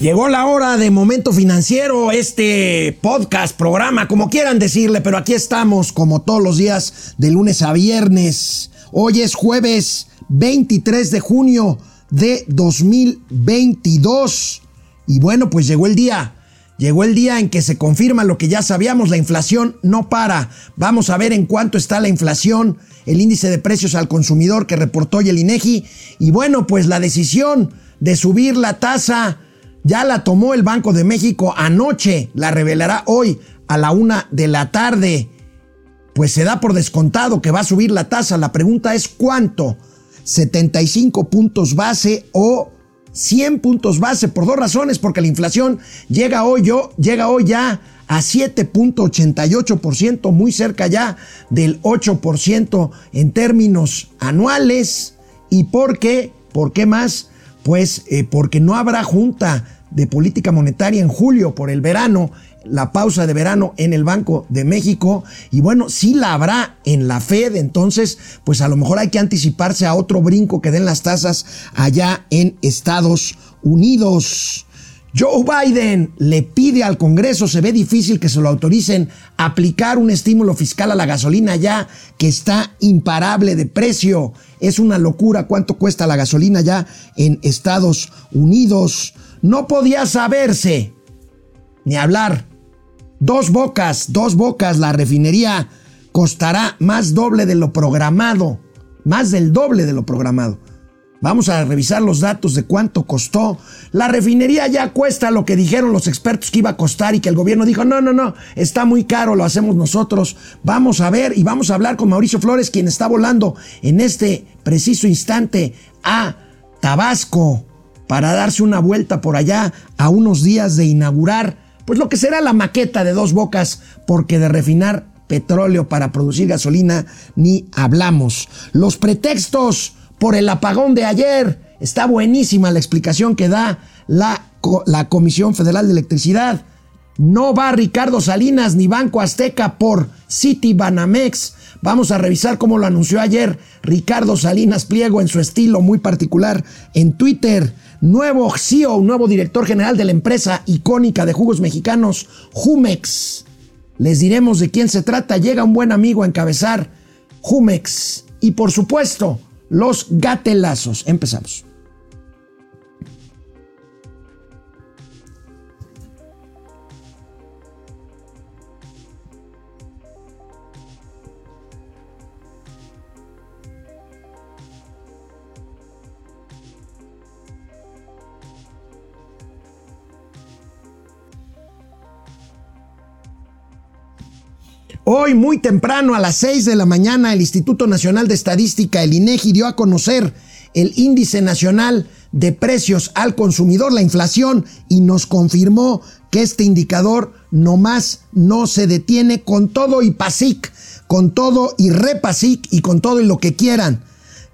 Llegó la hora de Momento Financiero, este podcast, programa, como quieran decirle, pero aquí estamos como todos los días de lunes a viernes. Hoy es jueves 23 de junio de 2022. Y bueno, pues llegó el día. Llegó el día en que se confirma lo que ya sabíamos, la inflación no para. Vamos a ver en cuánto está la inflación, el índice de precios al consumidor que reportó hoy el INEGI. Y bueno, pues la decisión de subir la tasa ya la tomó el Banco de México anoche, la revelará hoy a la una de la tarde. Pues se da por descontado que va a subir la tasa. La pregunta es cuánto. 75 puntos base o 100 puntos base por dos razones, porque la inflación llega hoy, yo, llega hoy ya a 7.88%, muy cerca ya del 8% en términos anuales. ¿Y por qué? ¿Por qué más? Pues eh, porque no habrá junta de política monetaria en julio por el verano, la pausa de verano en el Banco de México. Y bueno, sí la habrá en la Fed, entonces pues a lo mejor hay que anticiparse a otro brinco que den las tasas allá en Estados Unidos. Joe Biden le pide al Congreso, se ve difícil que se lo autoricen, aplicar un estímulo fiscal a la gasolina ya que está imparable de precio. Es una locura cuánto cuesta la gasolina ya en Estados Unidos. No podía saberse ni hablar. Dos bocas, dos bocas, la refinería costará más doble de lo programado, más del doble de lo programado. Vamos a revisar los datos de cuánto costó. La refinería ya cuesta lo que dijeron los expertos que iba a costar y que el gobierno dijo, no, no, no, está muy caro, lo hacemos nosotros. Vamos a ver y vamos a hablar con Mauricio Flores, quien está volando en este preciso instante a Tabasco para darse una vuelta por allá a unos días de inaugurar, pues lo que será la maqueta de dos bocas, porque de refinar petróleo para producir gasolina ni hablamos. Los pretextos por el apagón de ayer. Está buenísima la explicación que da la, la Comisión Federal de Electricidad. No va Ricardo Salinas ni Banco Azteca por City Banamex. Vamos a revisar cómo lo anunció ayer Ricardo Salinas Pliego en su estilo muy particular en Twitter. Nuevo CEO, nuevo director general de la empresa icónica de jugos mexicanos, Jumex. Les diremos de quién se trata. Llega un buen amigo a encabezar Jumex. Y por supuesto, los gatelazos. Empezamos. Hoy muy temprano a las 6 de la mañana el Instituto Nacional de Estadística, el INEGI, dio a conocer el índice nacional de precios al consumidor, la inflación, y nos confirmó que este indicador nomás no se detiene con todo y PASIC, con todo y repasic y con todo y lo que quieran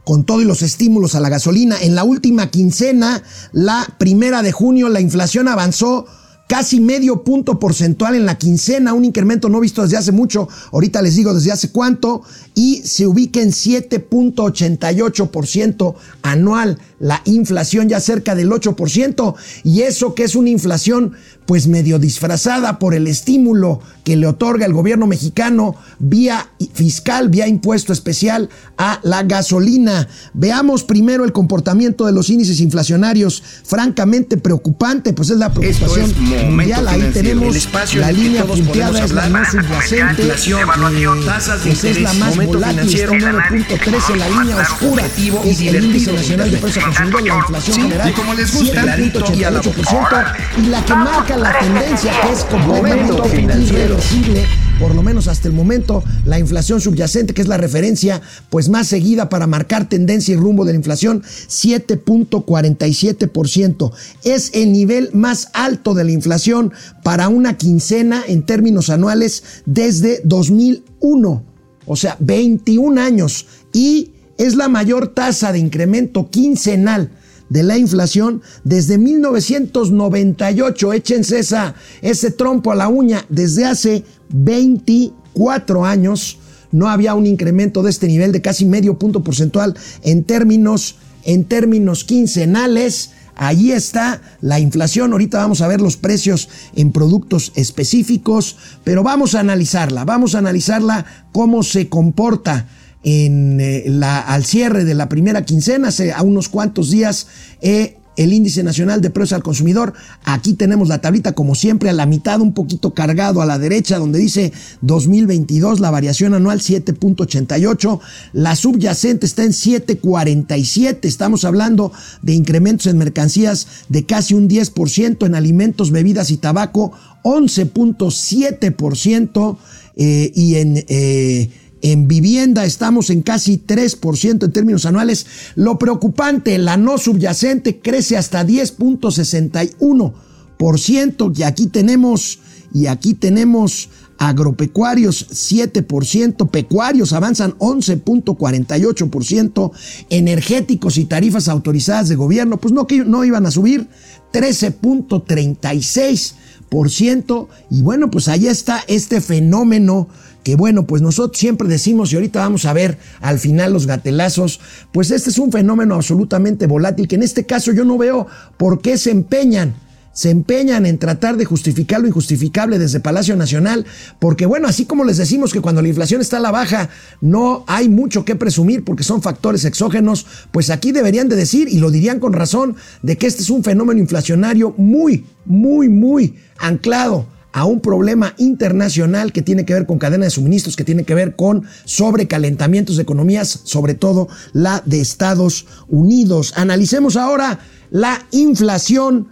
con todo y los estímulos a la gasolina. En la última quincena, la primera de junio, la inflación avanzó casi medio punto porcentual en la quincena, un incremento no visto desde hace mucho, ahorita les digo desde hace cuánto, y se ubica en 7.88% anual, la inflación ya cerca del 8%, y eso que es una inflación pues medio disfrazada por el estímulo que le otorga el gobierno mexicano vía fiscal, vía impuesto especial a la gasolina. Veamos primero el comportamiento de los índices inflacionarios, francamente preocupante, pues es la preocupación mundial. Ahí tenemos la línea punteada, es la más subyacente, inflación, evaluación, tasas de interés, es la más volátil, está 9.13, la línea oscura es el índice nacional de precios consumidor, la inflación general, y como les gusta, 7.88%, y la que marca la tendencia que es completamente irreversible, por lo menos hasta el momento, la inflación subyacente, que es la referencia pues más seguida para marcar tendencia y rumbo de la inflación, 7.47%. Es el nivel más alto de la inflación para una quincena en términos anuales desde 2001, o sea, 21 años, y es la mayor tasa de incremento quincenal de la inflación desde 1998. Échense esa, ese trompo a la uña. Desde hace 24 años no había un incremento de este nivel de casi medio punto porcentual en términos, en términos quincenales. Allí está la inflación. Ahorita vamos a ver los precios en productos específicos, pero vamos a analizarla. Vamos a analizarla cómo se comporta en eh, la, al cierre de la primera quincena, hace a unos cuantos días, eh, el índice nacional de precios al consumidor. Aquí tenemos la tablita, como siempre, a la mitad, un poquito cargado a la derecha, donde dice 2022, la variación anual 7.88, la subyacente está en 7.47, estamos hablando de incrementos en mercancías de casi un 10%, en alimentos, bebidas y tabaco 11.7% eh, y en... Eh, en vivienda estamos en casi 3% en términos anuales. Lo preocupante, la no subyacente crece hasta 10.61%. Y aquí tenemos, y aquí tenemos agropecuarios 7%, pecuarios avanzan 11.48%, energéticos y tarifas autorizadas de gobierno, pues no, no iban a subir 13.36%. Y bueno, pues ahí está este fenómeno que bueno, pues nosotros siempre decimos, y ahorita vamos a ver al final los gatelazos, pues este es un fenómeno absolutamente volátil, que en este caso yo no veo por qué se empeñan se empeñan en tratar de justificar lo injustificable desde Palacio Nacional, porque bueno, así como les decimos que cuando la inflación está a la baja no hay mucho que presumir porque son factores exógenos, pues aquí deberían de decir, y lo dirían con razón, de que este es un fenómeno inflacionario muy, muy, muy anclado a un problema internacional que tiene que ver con cadena de suministros, que tiene que ver con sobrecalentamientos de economías, sobre todo la de Estados Unidos. Analicemos ahora la inflación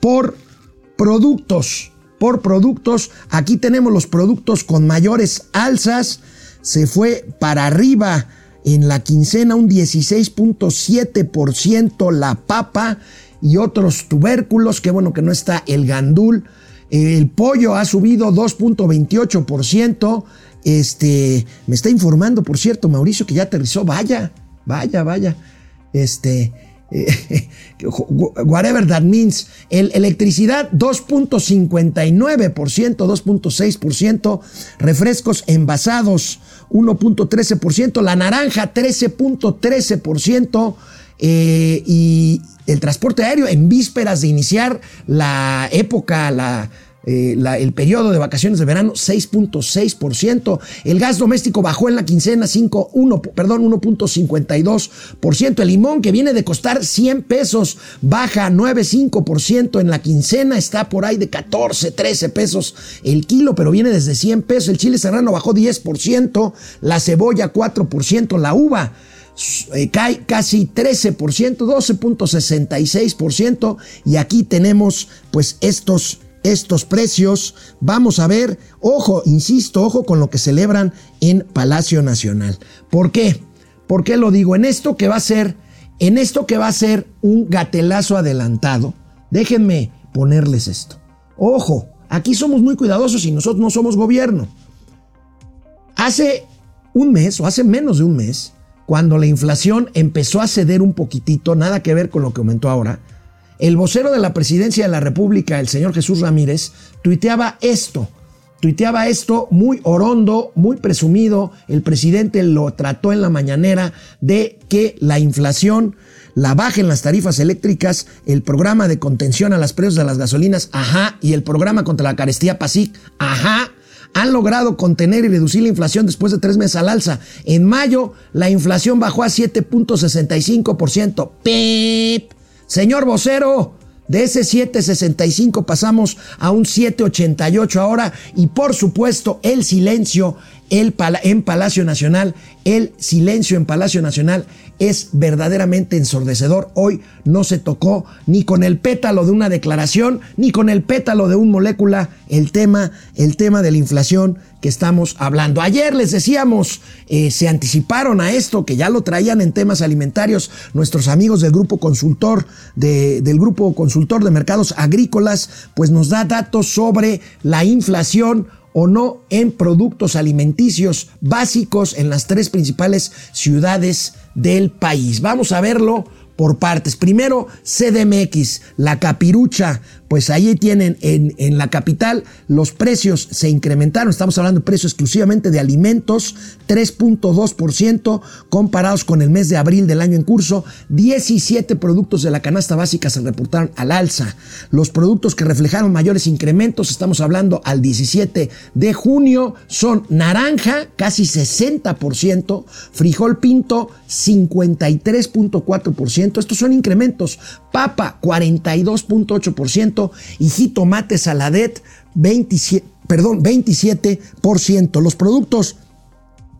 por productos. Por productos, aquí tenemos los productos con mayores alzas. Se fue para arriba en la quincena un 16.7% la papa y otros tubérculos. Qué bueno que no está el gandul el pollo ha subido 2.28%. Este, me está informando, por cierto, Mauricio, que ya aterrizó. Vaya, vaya, vaya. Este, whatever that means. El, electricidad 2.59%, 2.6%. Refrescos envasados 1.13%. La naranja 13.13%. Eh, y el transporte aéreo en vísperas de iniciar la época, la, eh, el periodo de vacaciones de verano 6.6%, el gas doméstico bajó en la quincena 5, perdón, 1.52%, el limón que viene de costar 100 pesos baja 9.5% en la quincena, está por ahí de 14, 13 pesos el kilo, pero viene desde 100 pesos, el chile serrano bajó 10%, la cebolla 4%, la uva eh, cae casi 13%, 12.66%, y aquí tenemos pues estos estos precios. Vamos a ver, ojo, insisto, ojo con lo que celebran en Palacio Nacional. ¿Por qué? ¿Por qué lo digo? En esto que va a ser, en esto que va a ser un gatelazo adelantado, déjenme ponerles esto. Ojo, aquí somos muy cuidadosos y nosotros no somos gobierno. Hace un mes o hace menos de un mes, cuando la inflación empezó a ceder un poquitito, nada que ver con lo que aumentó ahora, el vocero de la presidencia de la República, el señor Jesús Ramírez, tuiteaba esto. Tuiteaba esto muy orondo, muy presumido. El presidente lo trató en la mañanera de que la inflación la baja en las tarifas eléctricas, el programa de contención a las precios de las gasolinas, ajá, y el programa contra la carestía PASIC, ajá, han logrado contener y reducir la inflación después de tres meses al alza. En mayo, la inflación bajó a 7.65%. ¡Pip! Señor vocero, de ese 7.65 pasamos a un 7.88 ahora y por supuesto el silencio el en Palacio Nacional, el silencio en Palacio Nacional es verdaderamente ensordecedor. Hoy no se tocó ni con el pétalo de una declaración, ni con el pétalo de un molécula el tema, el tema de la inflación que estamos hablando. Ayer les decíamos, eh, se anticiparon a esto, que ya lo traían en temas alimentarios nuestros amigos del grupo consultor, de, del grupo consultor de mercados agrícolas, pues nos da datos sobre la inflación o no en productos alimenticios básicos en las tres principales ciudades del país. Vamos a verlo por partes. Primero, CDMX, la capirucha, pues ahí tienen en, en, la capital los precios se incrementaron, estamos hablando de precios exclusivamente de alimentos, 3.2% comparados con el mes de abril del año en curso, 17 productos de la canasta básica se reportaron al alza. Los productos que reflejaron mayores incrementos, estamos hablando al 17 de junio, son naranja, casi 60%, frijol pinto, 53.4%, estos son incrementos, papa, 42.8%, y jitomate saladet, 27, perdón, 27%. Los productos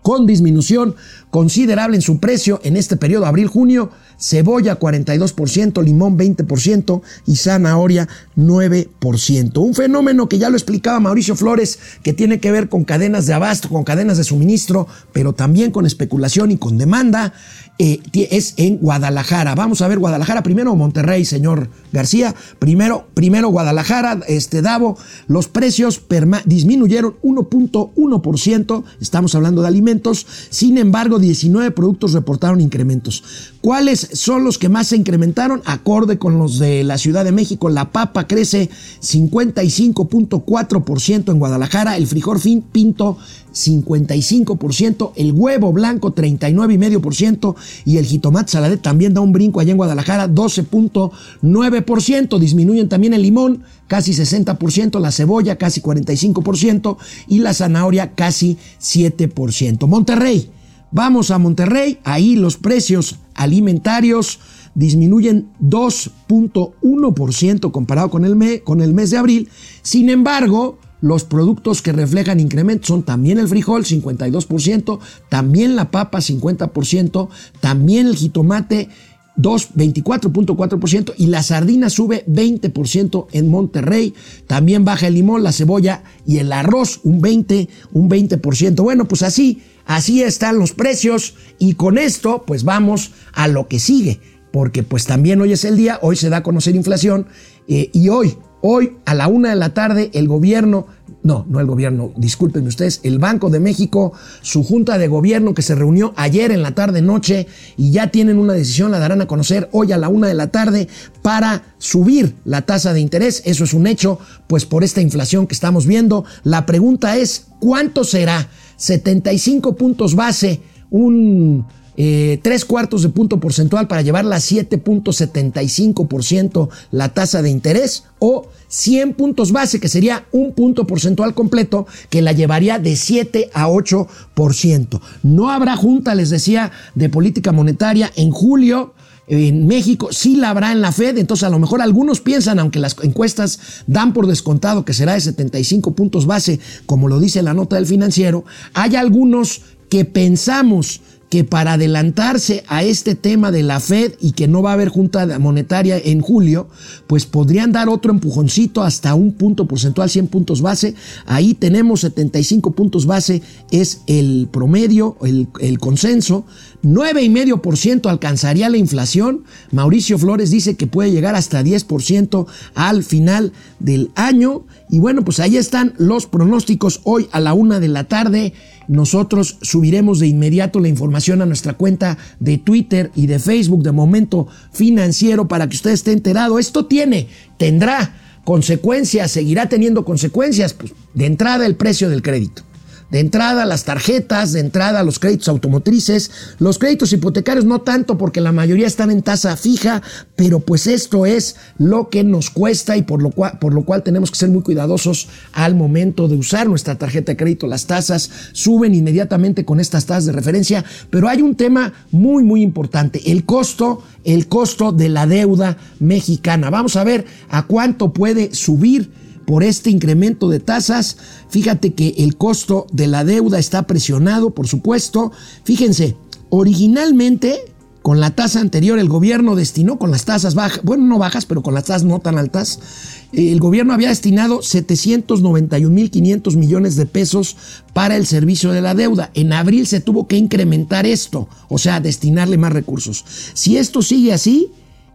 con disminución considerable en su precio en este periodo abril-junio, cebolla 42%, limón 20% y zanahoria 9%. Un fenómeno que ya lo explicaba Mauricio Flores, que tiene que ver con cadenas de abasto, con cadenas de suministro, pero también con especulación y con demanda, eh, es en Guadalajara. Vamos a ver Guadalajara primero Monterrey, señor García. Primero, primero Guadalajara, este Davo, los precios disminuyeron 1.1%, estamos hablando de alimentos, sin embargo 19 productos reportaron incrementos. ¿Cuáles son los que más se incrementaron? Acorde con los de la Ciudad de México, la papa crece 55.4% en Guadalajara, el frijol fin pinto 55%, el huevo blanco 39,5% y el jitomate saladet también da un brinco allá en Guadalajara 12.9%, disminuyen también el limón casi 60%, la cebolla casi 45% y la zanahoria casi 7%. Monterrey, vamos a Monterrey, ahí los precios alimentarios disminuyen 2.1% comparado con el, mes de abril, sin embargo, los productos que reflejan incrementos son también el frijol, 52%, también la papa, 50%, también el jitomate, 24.4% y la sardina sube 20% en Monterrey. También baja el limón, la cebolla y el arroz un 20, un 20%. Bueno, pues así, así están los precios y con esto pues vamos a lo que sigue, porque pues también hoy es el día, hoy se da a conocer inflación eh, y hoy Hoy a la una de la tarde el gobierno, no, no el gobierno, discúlpenme ustedes, el Banco de México, su junta de gobierno que se reunió ayer en la tarde noche y ya tienen una decisión, la darán a conocer hoy a la una de la tarde para subir la tasa de interés. Eso es un hecho, pues por esta inflación que estamos viendo. La pregunta es, ¿cuánto será? 75 puntos base, un eh, tres cuartos de punto porcentual para llevarla a 7.75% la tasa de interés o 100 puntos base, que sería un punto porcentual completo, que la llevaría de 7 a 8%. No habrá junta, les decía, de política monetaria en julio en México, sí la habrá en la Fed, entonces a lo mejor algunos piensan, aunque las encuestas dan por descontado que será de 75 puntos base, como lo dice la nota del financiero, hay algunos que pensamos que para adelantarse a este tema de la Fed y que no va a haber junta monetaria en julio, pues podrían dar otro empujoncito hasta un punto porcentual, 100 puntos base. Ahí tenemos 75 puntos base, es el promedio, el, el consenso. 9,5% alcanzaría la inflación. Mauricio Flores dice que puede llegar hasta 10% al final del año. Y bueno, pues ahí están los pronósticos hoy a la una de la tarde. Nosotros subiremos de inmediato la información a nuestra cuenta de Twitter y de Facebook de Momento Financiero para que usted esté enterado. Esto tiene, tendrá consecuencias, seguirá teniendo consecuencias. Pues, de entrada el precio del crédito. De entrada las tarjetas, de entrada los créditos automotrices, los créditos hipotecarios no tanto porque la mayoría están en tasa fija, pero pues esto es lo que nos cuesta y por lo cual, por lo cual tenemos que ser muy cuidadosos al momento de usar nuestra tarjeta de crédito. Las tasas suben inmediatamente con estas tasas de referencia, pero hay un tema muy muy importante, el costo, el costo de la deuda mexicana. Vamos a ver a cuánto puede subir por este incremento de tasas. Fíjate que el costo de la deuda está presionado, por supuesto. Fíjense, originalmente con la tasa anterior el gobierno destinó, con las tasas bajas, bueno, no bajas, pero con las tasas no tan altas, el gobierno había destinado 791.500 millones de pesos para el servicio de la deuda. En abril se tuvo que incrementar esto, o sea, destinarle más recursos. Si esto sigue así,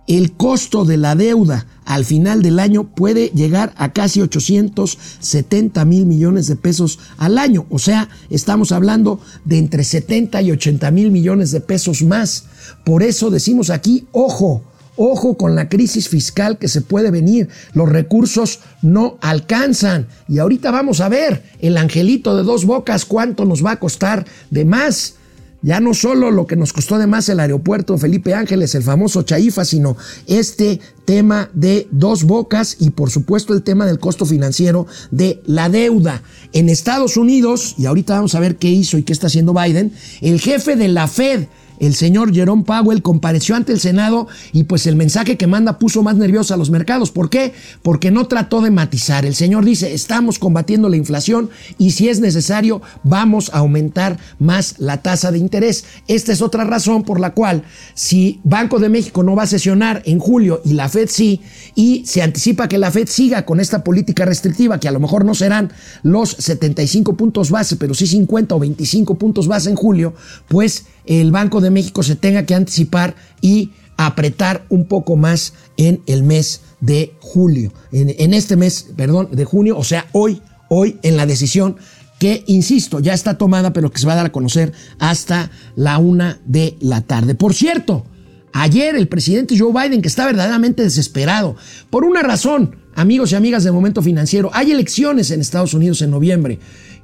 el costo de la deuda al final del año puede llegar a casi 870 mil millones de pesos al año. O sea, estamos hablando de entre 70 y 80 mil millones de pesos más. Por eso decimos aquí, ojo, Ojo con la crisis fiscal que se puede venir. Los recursos no alcanzan. Y ahorita vamos a ver el angelito de dos bocas cuánto nos va a costar de más. Ya no solo lo que nos costó de más el aeropuerto Felipe Ángeles, el famoso Chaifa, sino este tema de dos bocas y por supuesto el tema del costo financiero de la deuda. En Estados Unidos, y ahorita vamos a ver qué hizo y qué está haciendo Biden, el jefe de la Fed, el señor Jerome Powell compareció ante el Senado y pues el mensaje que manda puso más nerviosos a los mercados. ¿Por qué? Porque no trató de matizar. El señor dice, estamos combatiendo la inflación y si es necesario vamos a aumentar más la tasa de interés. Esta es otra razón por la cual si Banco de México no va a sesionar en julio y la Fed sí, y se anticipa que la Fed siga con esta política restrictiva, que a lo mejor no serán los 75 puntos base, pero sí 50 o 25 puntos base en julio, pues el Banco de México se tenga que anticipar y apretar un poco más en el mes de julio, en, este mes, perdón, de junio, o sea, hoy, hoy en la decisión que, insisto, ya está tomada, pero que se va a dar a conocer hasta la una de la tarde. Por cierto, ayer el presidente Joe Biden, que está verdaderamente desesperado, por una razón, amigos y amigas de Momento Financiero, hay elecciones en Estados Unidos en noviembre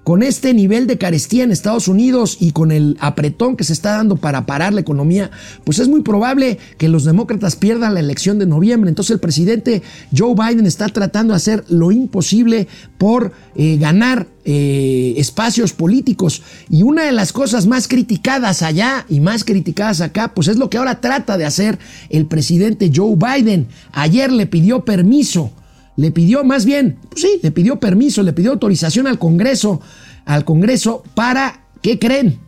con este nivel de carestía en Estados Unidos y con el apretón que se está dando para parar la economía, pues es muy probable que los demócratas pierdan la elección de noviembre. Entonces el presidente Joe Biden está tratando de hacer lo imposible por eh, ganar eh, espacios políticos. Y una de las cosas más criticadas allá y más criticadas acá, pues es lo que ahora trata de hacer el presidente Joe Biden. Ayer le pidió permiso le pidió más bien, pues sí, le pidió permiso, le pidió autorización al Congreso, al Congreso para, ¿qué creen?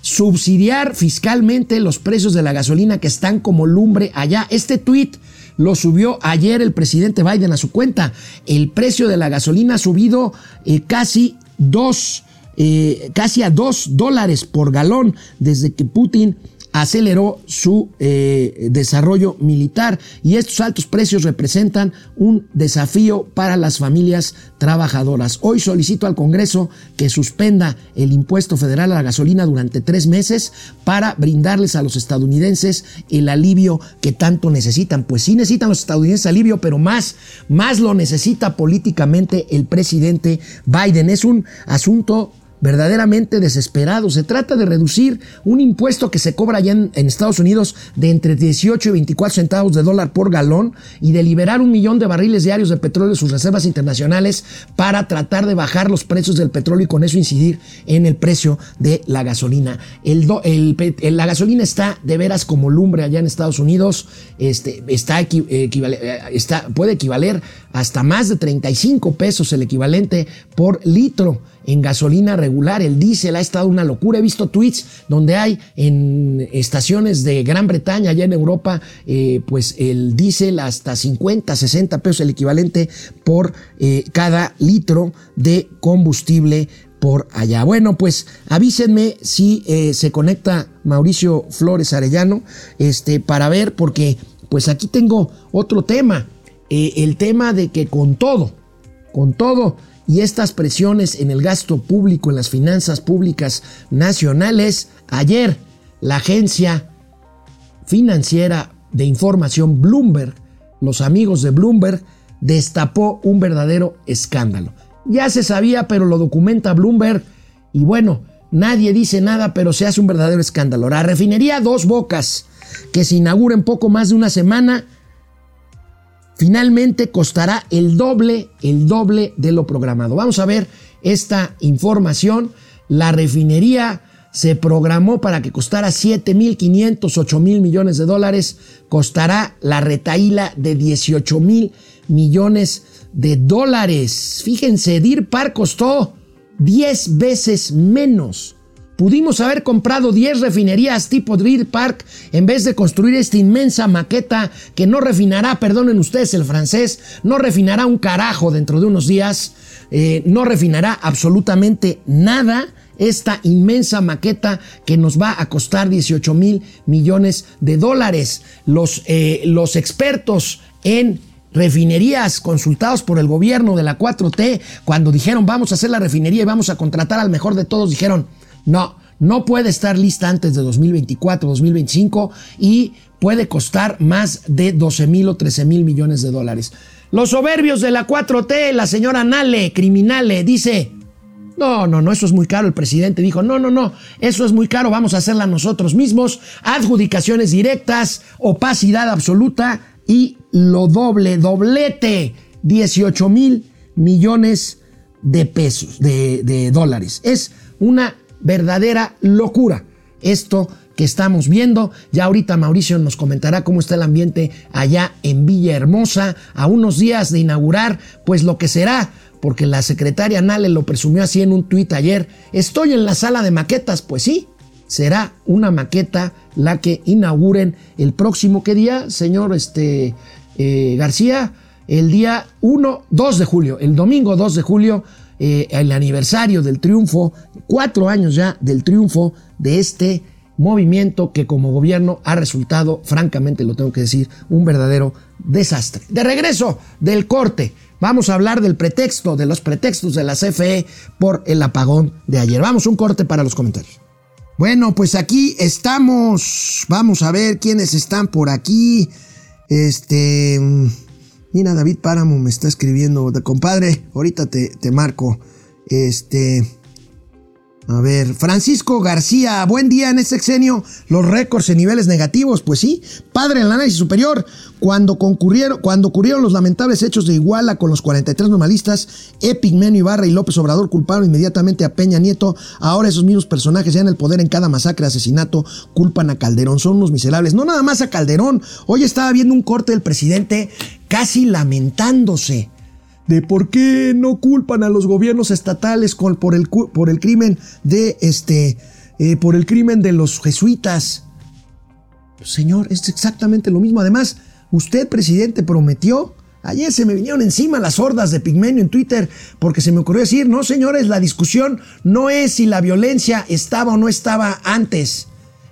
Subsidiar fiscalmente los precios de la gasolina que están como lumbre allá. Este tuit lo subió ayer el presidente Biden a su cuenta. El precio de la gasolina ha subido eh, casi dos, eh, casi a dos dólares por galón desde que Putin aceleró su eh, desarrollo militar y estos altos precios representan un desafío para las familias trabajadoras. Hoy solicito al Congreso que suspenda el impuesto federal a la gasolina durante tres meses para brindarles a los estadounidenses el alivio que tanto necesitan. Pues sí necesitan los estadounidenses alivio, pero más, más lo necesita políticamente el presidente Biden. Es un asunto verdaderamente desesperado. Se trata de reducir un impuesto que se cobra allá en, Estados Unidos de entre 18 y 24 centavos de dólar por galón y de liberar un millón de barriles diarios de petróleo de sus reservas internacionales para tratar de bajar los precios del petróleo y con eso incidir en el precio de la gasolina. La gasolina está de veras como lumbre allá en Estados Unidos, este, eh, puede equivaler hasta más de 35 pesos el equivalente por litro en gasolina regular. El diésel ha estado una locura. He visto tweets donde hay en estaciones de Gran Bretaña, allá en Europa, eh, pues el diésel hasta 50, 60 pesos el equivalente por eh, cada litro de combustible por allá. Bueno, pues avísenme si eh, se conecta Mauricio Flores Arellano, este, para ver, porque pues aquí tengo otro tema, el tema de que con todo, con todo, y estas presiones en el gasto público, en las finanzas públicas nacionales, ayer la agencia financiera de información Bloomberg, los amigos de Bloomberg, destapó un verdadero escándalo. Ya se sabía, pero lo documenta Bloomberg y bueno, nadie dice nada, pero se hace un verdadero escándalo. La refinería Dos Bocas, que se inaugura en poco más de una semana, finalmente costará el doble, el doble de lo programado. Vamos a ver esta información. La refinería se programó para que costara 7.500, 8 mil millones de dólares. Costará la retaíla de 18 mil millones de dólares. Fíjense, Deer Park costó 10 veces menos Pudimos haber comprado 10 refinerías tipo Deer Park en vez de construir esta inmensa maqueta que no refinará, perdonen ustedes el francés, no refinará un carajo dentro de unos días, eh, no refinará absolutamente nada esta inmensa maqueta que nos va a costar 18 mil millones de dólares. Los, eh, los expertos en refinerías consultados por el gobierno de la 4T, cuando dijeron vamos a hacer la refinería y vamos a contratar al mejor de todos, dijeron no, no puede estar lista antes de 2024, 2025 y puede costar más de 12 mil o 13 mil millones de dólares. Los soberbios de la 4T, la señora Nale, criminale, dice, no, no, no, eso es muy caro. El presidente dijo, no, no, no, eso es muy caro, vamos a hacerla nosotros mismos. Adjudicaciones directas, opacidad absoluta y lo doble, doblete, 18 mil millones de pesos, de, de dólares. Es una verdadera locura esto que estamos viendo. Ya ahorita Mauricio nos comentará cómo está el ambiente allá en Villahermosa, a unos días de inaugurar, pues lo que será, porque la secretaria Nale lo presumió así en un tuit ayer. Estoy en la sala de maquetas, pues sí, será una maqueta la que inauguren el próximo, ¿qué día, señor este, eh, García? El día 1, 2 de julio, el domingo 2 de julio eh, el aniversario del triunfo, cuatro años ya del triunfo de este movimiento que como gobierno ha resultado, francamente lo tengo que decir, un verdadero desastre. De regreso del corte, vamos a hablar del pretexto, de los pretextos de la CFE por el apagón de ayer. Vamos, un corte para los comentarios. Bueno, pues aquí estamos. Vamos a ver quiénes están por aquí. Este. Mira, David Páramo me está escribiendo, compadre, ahorita te, te marco. Este, a ver, Francisco García, buen día en este sexenio, los récords en niveles negativos, pues sí, padre en el análisis superior, cuando, concurrieron, cuando ocurrieron los lamentables hechos de Iguala con los 43 normalistas, Epic, Meno Ibarra y López Obrador culparon inmediatamente a Peña Nieto, ahora esos mismos personajes ya en el poder en cada masacre, asesinato, culpan a Calderón, son unos miserables, no nada más a Calderón, hoy estaba viendo un corte del presidente casi lamentándose de por qué no culpan a los gobiernos estatales por, el, por el crimen de este, eh, por el crimen de los jesuitas. Señor, es exactamente lo mismo. Además, usted, presidente, prometió. Ayer se me vinieron encima las hordas de Pigmenio en Twitter porque se me ocurrió decir, no señores, la discusión no es si la violencia estaba o no estaba antes.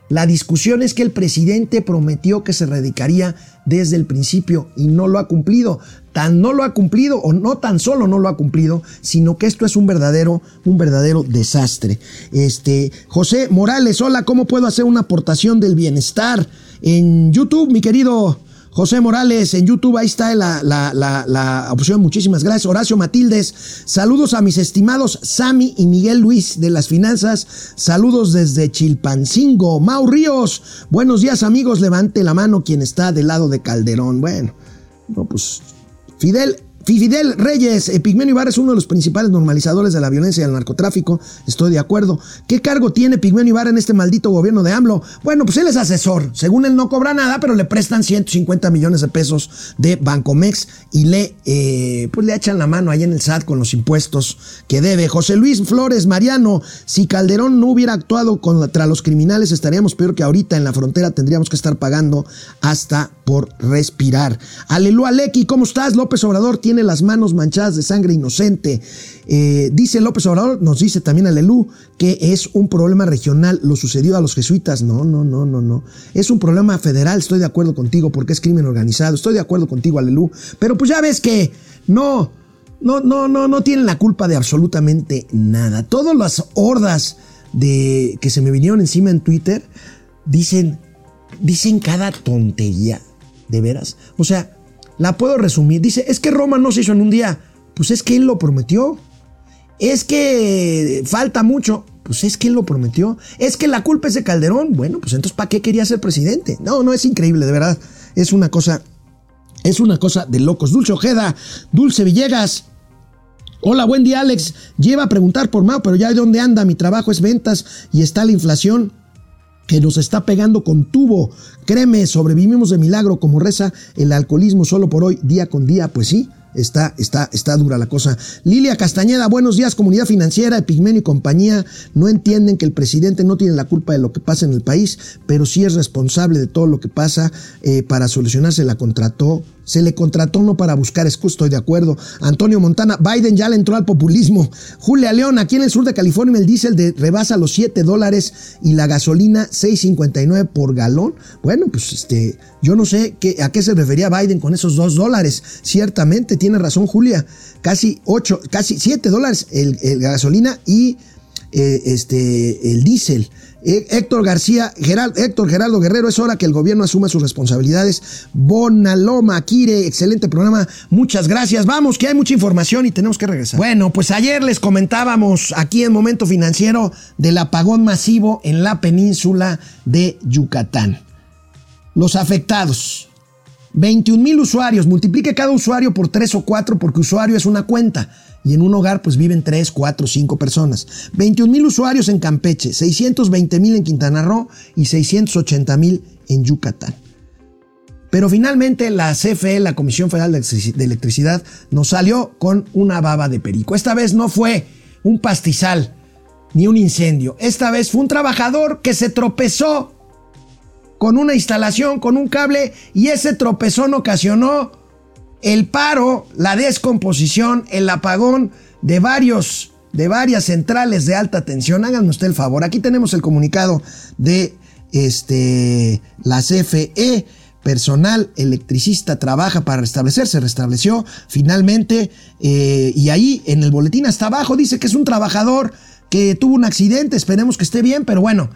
La discusión es que el presidente prometió que se radicaría desde el principio y no lo ha cumplido. Tan no lo ha cumplido o no tan solo no lo ha cumplido, sino que esto es un verdadero un verdadero desastre. Este, José Morales, hola, ¿cómo puedo hacer una aportación del bienestar en YouTube, mi querido José Morales en YouTube, ahí está la, la, opción. Muchísimas gracias. Horacio Matildes, saludos a mis estimados Sami y Miguel Luis de las finanzas. Saludos desde Chilpancingo. Mau Ríos, buenos días amigos. Levante la mano quien está del lado de Calderón. Bueno, no, pues Fidel Fidel Reyes, Pigmenio Ibarra es uno de los principales normalizadores de la violencia y el narcotráfico. Estoy de acuerdo. ¿Qué cargo tiene Pigmenio Ibarra en este maldito gobierno de AMLO? Bueno, pues él es asesor. Según él no cobra nada, pero le prestan 150 millones de pesos de Bancomex y le, eh, pues le echan la mano ahí en el SAT con los impuestos que debe. José Luis Flores Mariano, si Calderón no hubiera actuado contra los criminales, estaríamos peor que ahorita en la frontera. Tendríamos que estar pagando hasta por respirar. Aleluya, Lecky, ¿cómo estás? López Obrador tiene las manos manchadas de sangre inocente. Eh, dice López Obrador, nos dice también Alelú, que es un problema regional, lo sucedió a los jesuitas. No, no, no, no, no. Es un problema federal, estoy de acuerdo contigo, porque es crimen organizado. Estoy de acuerdo contigo, Alelú. Pero pues ya ves que no, no, no, no, no tienen la culpa de absolutamente nada. Todas las hordas de que se me vinieron encima en Twitter dicen, dicen cada tontería. ¿De veras? O sea, la puedo resumir. Dice, es que Roma no se hizo en un día. Pues es que él lo prometió. Es que falta mucho. Pues es que él lo prometió. Es que la culpa es de Calderón. Bueno, pues entonces ¿para qué quería ser presidente? No, no es increíble, de verdad. Es una cosa, es una cosa de locos. Dulce Ojeda, Dulce Villegas. Hola, buen día Alex. Lleva a preguntar por Mao, pero ya de dónde anda. Mi trabajo es ventas y está la inflación que nos está pegando con tubo. Créeme, sobrevivimos de milagro como reza el alcoholismo solo por hoy, día con día. Pues sí, está, está, está dura la cosa. Lilia Castañeda, buenos días, comunidad financiera, Epigmenio y compañía. No entienden que el presidente no tiene la culpa de lo que pasa en el país, pero sí es responsable de todo lo que pasa. Eh, para solucionarse la contrató se le contrató no para buscar escudo, estoy de acuerdo. Antonio Montana, Biden ya le entró al populismo. Julia León, aquí en el sur de California el diésel de, rebasa los 7 dólares y la gasolina 6.59 por galón. Bueno, pues este, yo no sé qué, a qué se refería Biden con esos 2 dólares. Ciertamente, tiene razón Julia, casi 8, casi 7 dólares el, la gasolina y eh, este, el diésel. Eh, Héctor García, Héctor Geraldo Guerrero, es hora que el gobierno asuma sus responsabilidades. Bonaloma, Kire, excelente programa. Muchas gracias. Vamos, que hay mucha información y tenemos que regresar. Bueno, pues ayer les comentábamos aquí en Momento Financiero del apagón masivo en la península de Yucatán. Los afectados. 21 mil usuarios. Multiplique cada usuario por 3 o 4 porque usuario es una cuenta y en un hogar pues viven 3, 4, 5 personas. 21 mil usuarios en Campeche, 620 mil en Quintana Roo y 680 mil en Yucatán. Pero finalmente la CFE, la Comisión Federal de Electricidad, nos salió con una baba de perico. Esta vez no fue un pastizal ni un incendio. Esta vez fue un trabajador que se tropezó con una instalación, con un cable, y ese tropezón ocasionó el paro, la descomposición, el apagón de varios de varias centrales de alta tensión. Háganme usted el favor. Aquí tenemos el comunicado de este, la CFE. Personal electricista trabaja para restablecer, se restableció finalmente. Eh, y ahí en el boletín hasta abajo dice que es un trabajador que tuvo un accidente. Esperemos que esté bien, pero bueno,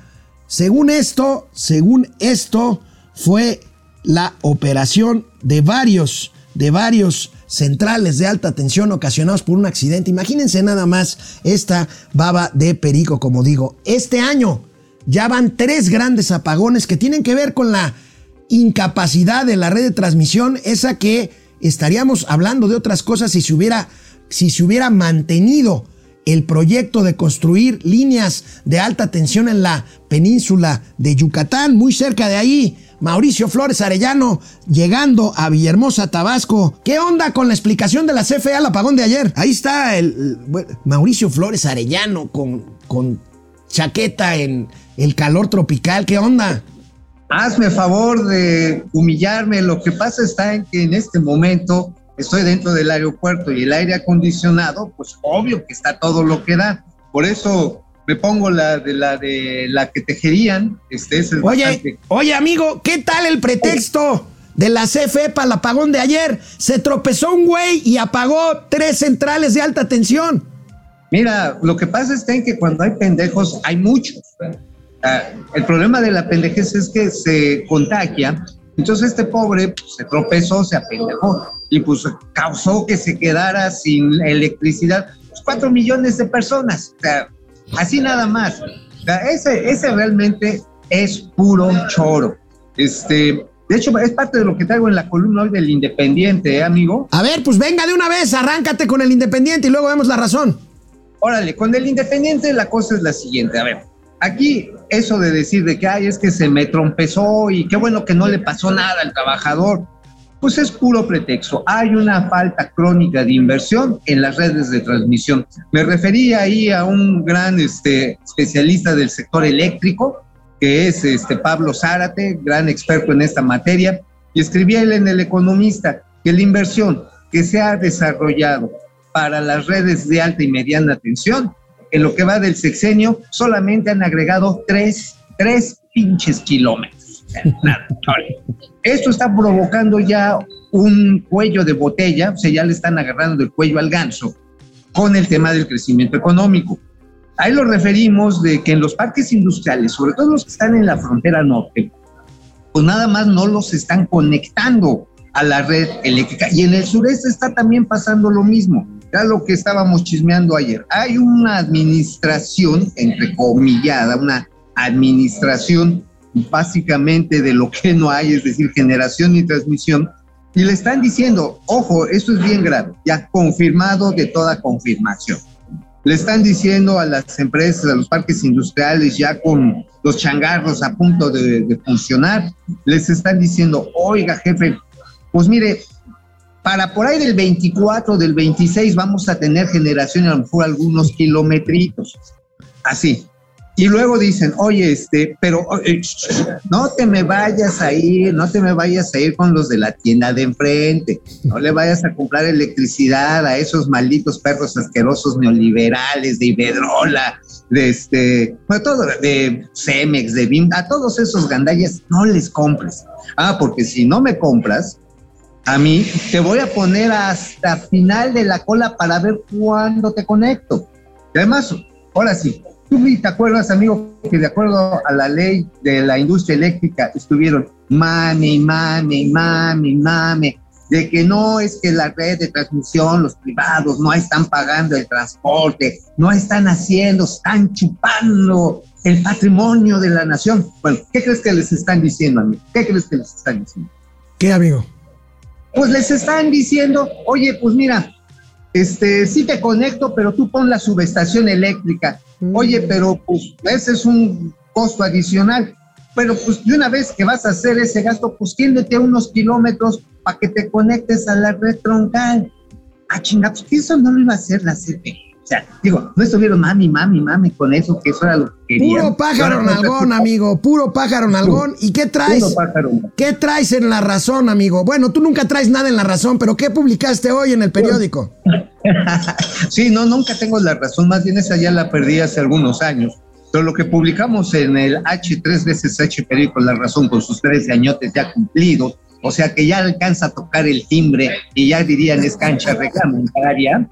según esto, según esto, fue la operación de varios de varios centrales de alta tensión ocasionados por un accidente. Imagínense nada más esta baba de perico, como digo. Este año ya van tres grandes apagones que tienen que ver con la incapacidad de la red de transmisión, esa que estaríamos hablando de otras cosas si se hubiera, si se hubiera mantenido el proyecto de construir líneas de alta tensión en la península de Yucatán, muy cerca de ahí Mauricio Flores Arellano, llegando a Villahermosa, Tabasco. ¿Qué onda con la explicación de la CFE al apagón de ayer? Ahí está el, Mauricio Flores Arellano con, con chaqueta en el calor tropical. ¿Qué onda? Hazme favor de humillarme. Lo que pasa está en que en este momento estoy dentro del aeropuerto y el aire acondicionado, pues obvio que está todo lo que da. Por eso me pongo la de la de la que tejerían. Este es el oye, oye, amigo, ¿qué tal el pretexto de la CFE para el apagón de ayer? Se tropezó un güey y apagó tres centrales de alta tensión. Mira, lo que pasa es que cuando hay pendejos hay muchos. El problema de la pendejez es que se contagia. Entonces este pobre pues, se tropezó, se apendejó y pues causó que se quedara sin electricidad pues, cuatro millones de personas. O sea, Así nada más. ese, ese realmente es puro choro. Este, de hecho, es parte de lo que traigo en la columna hoy del Independiente, ¿eh, amigo? A ver, pues venga de una vez, arráncate con el Independiente y luego vemos la razón. Órale, con el Independiente la cosa es la siguiente. A ver, aquí eso de decir de que, ay, es que se me trompezó y qué bueno que no le pasó nada al trabajador pues es puro pretexto. Hay una falta crónica de inversión en las redes de transmisión. Me refería ahí a un gran este, especialista del sector eléctrico, que es este, Pablo Zárate, gran experto en esta materia, y escribía él en El Economista que la inversión que se ha desarrollado para las redes de alta y mediana tensión, en lo que va del sexenio, solamente han agregado tres, tres pinches kilómetros. Esto está provocando ya un cuello de botella, o sea, ya le están agarrando el cuello al ganso con el tema del crecimiento económico. Ahí lo referimos de que en los parques industriales, sobre todo los que están en la frontera norte, pues nada más no los están conectando a la red eléctrica. Y en el sureste está también pasando lo mismo. Ya lo que estábamos chismeando ayer. Hay una administración, entrecomillada, una administración básicamente de lo que no hay, es decir, generación y transmisión, y le están diciendo, ojo, esto es bien grave, ya confirmado de toda confirmación. Le están diciendo a las empresas, a los parques industriales, ya con los changarros a punto de, funcionar, les están diciendo, oiga jefe, pues mire, para por ahí del 24, del 26 vamos a tener generación a lo mejor algunos kilometritos. Así. Y luego dicen, oye, este, pero eh, no te me vayas a ir, no te me vayas a ir con los de la tienda de enfrente, no le vayas a comprar electricidad a esos malditos perros asquerosos neoliberales de Iberdrola, de este, bueno, todo, de Cemex, de BIM, a todos esos gandallas, no les compres. Ah, porque si no me compras, a mí te voy a poner hasta final de la cola para ver cuándo te conecto. Y además, ahora sí, ¿Tú te acuerdas, amigo, que de acuerdo a la ley de la industria eléctrica estuvieron mami, mami, mami, mami, de que no es que la red de transmisión, los privados no están pagando el transporte, no están haciendo, están chupando el patrimonio de la nación. Bueno, ¿qué crees que les están diciendo, amigo? ¿Qué crees que les están diciendo? ¿Qué, amigo? Pues les están diciendo, oye, pues mira, este, sí te conecto, pero tú pon la subestación eléctrica. Oye, pero pues ese es un costo adicional. Pero pues de una vez que vas a hacer ese gasto, pues tiéndete unos kilómetros para que te conectes a la red troncal. Ah, chingados, pues eso no lo iba a hacer la CP. O sea, digo, no estuvieron mami, mami, mami con eso, que eso era lo que querían. Puro pájaro nalgón, amigo, puro pájaro nalgón. ¿Y qué traes? ¿Qué traes en la razón, amigo? Bueno, tú nunca traes nada en la razón, pero ¿qué publicaste hoy en el periódico? sí, no, nunca tengo la razón, más bien esa ya la perdí hace algunos años. Pero lo que publicamos en el H3 veces H periódico La Razón con sus tres añotes ya cumplidos, o sea que ya alcanza a tocar el timbre y ya dirían es cancha reglamentaria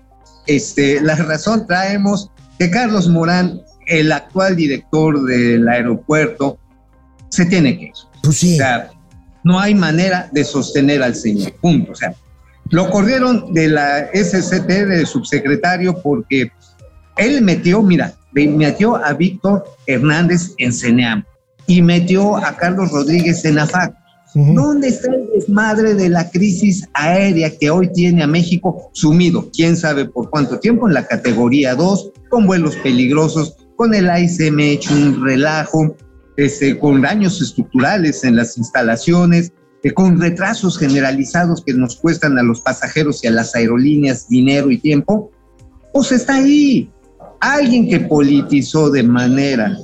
este, la razón traemos que Carlos Morán, el actual director del aeropuerto, se tiene que ir. Pues sí. O sea, no hay manera de sostener al señor. Punto. O sea, lo corrieron de la SCT de subsecretario porque él metió, mira, metió a Víctor Hernández en CENEAM y metió a Carlos Rodríguez en AFAC. ¿Dónde está el desmadre de la crisis aérea que hoy tiene a México sumido? ¿Quién sabe por cuánto tiempo? En la categoría 2, con vuelos peligrosos, con el AICM hecho un relajo, este, con daños estructurales en las instalaciones, eh, con retrasos generalizados que nos cuestan a los pasajeros y a las aerolíneas dinero y tiempo. Pues está ahí. Alguien que politizó de manera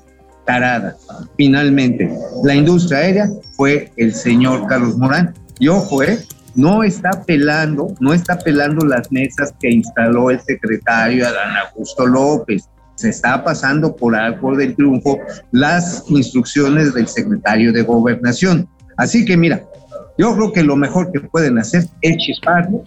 tarada. Finalmente, la industria aérea fue el señor Carlos Morán. Y ojo, ¿eh? no está pelando, no está pelando las mesas que instaló el secretario Adán Augusto López. Se está pasando por arco del triunfo las instrucciones del secretario de gobernación. Así que mira, yo creo que lo mejor que pueden hacer es chisparlo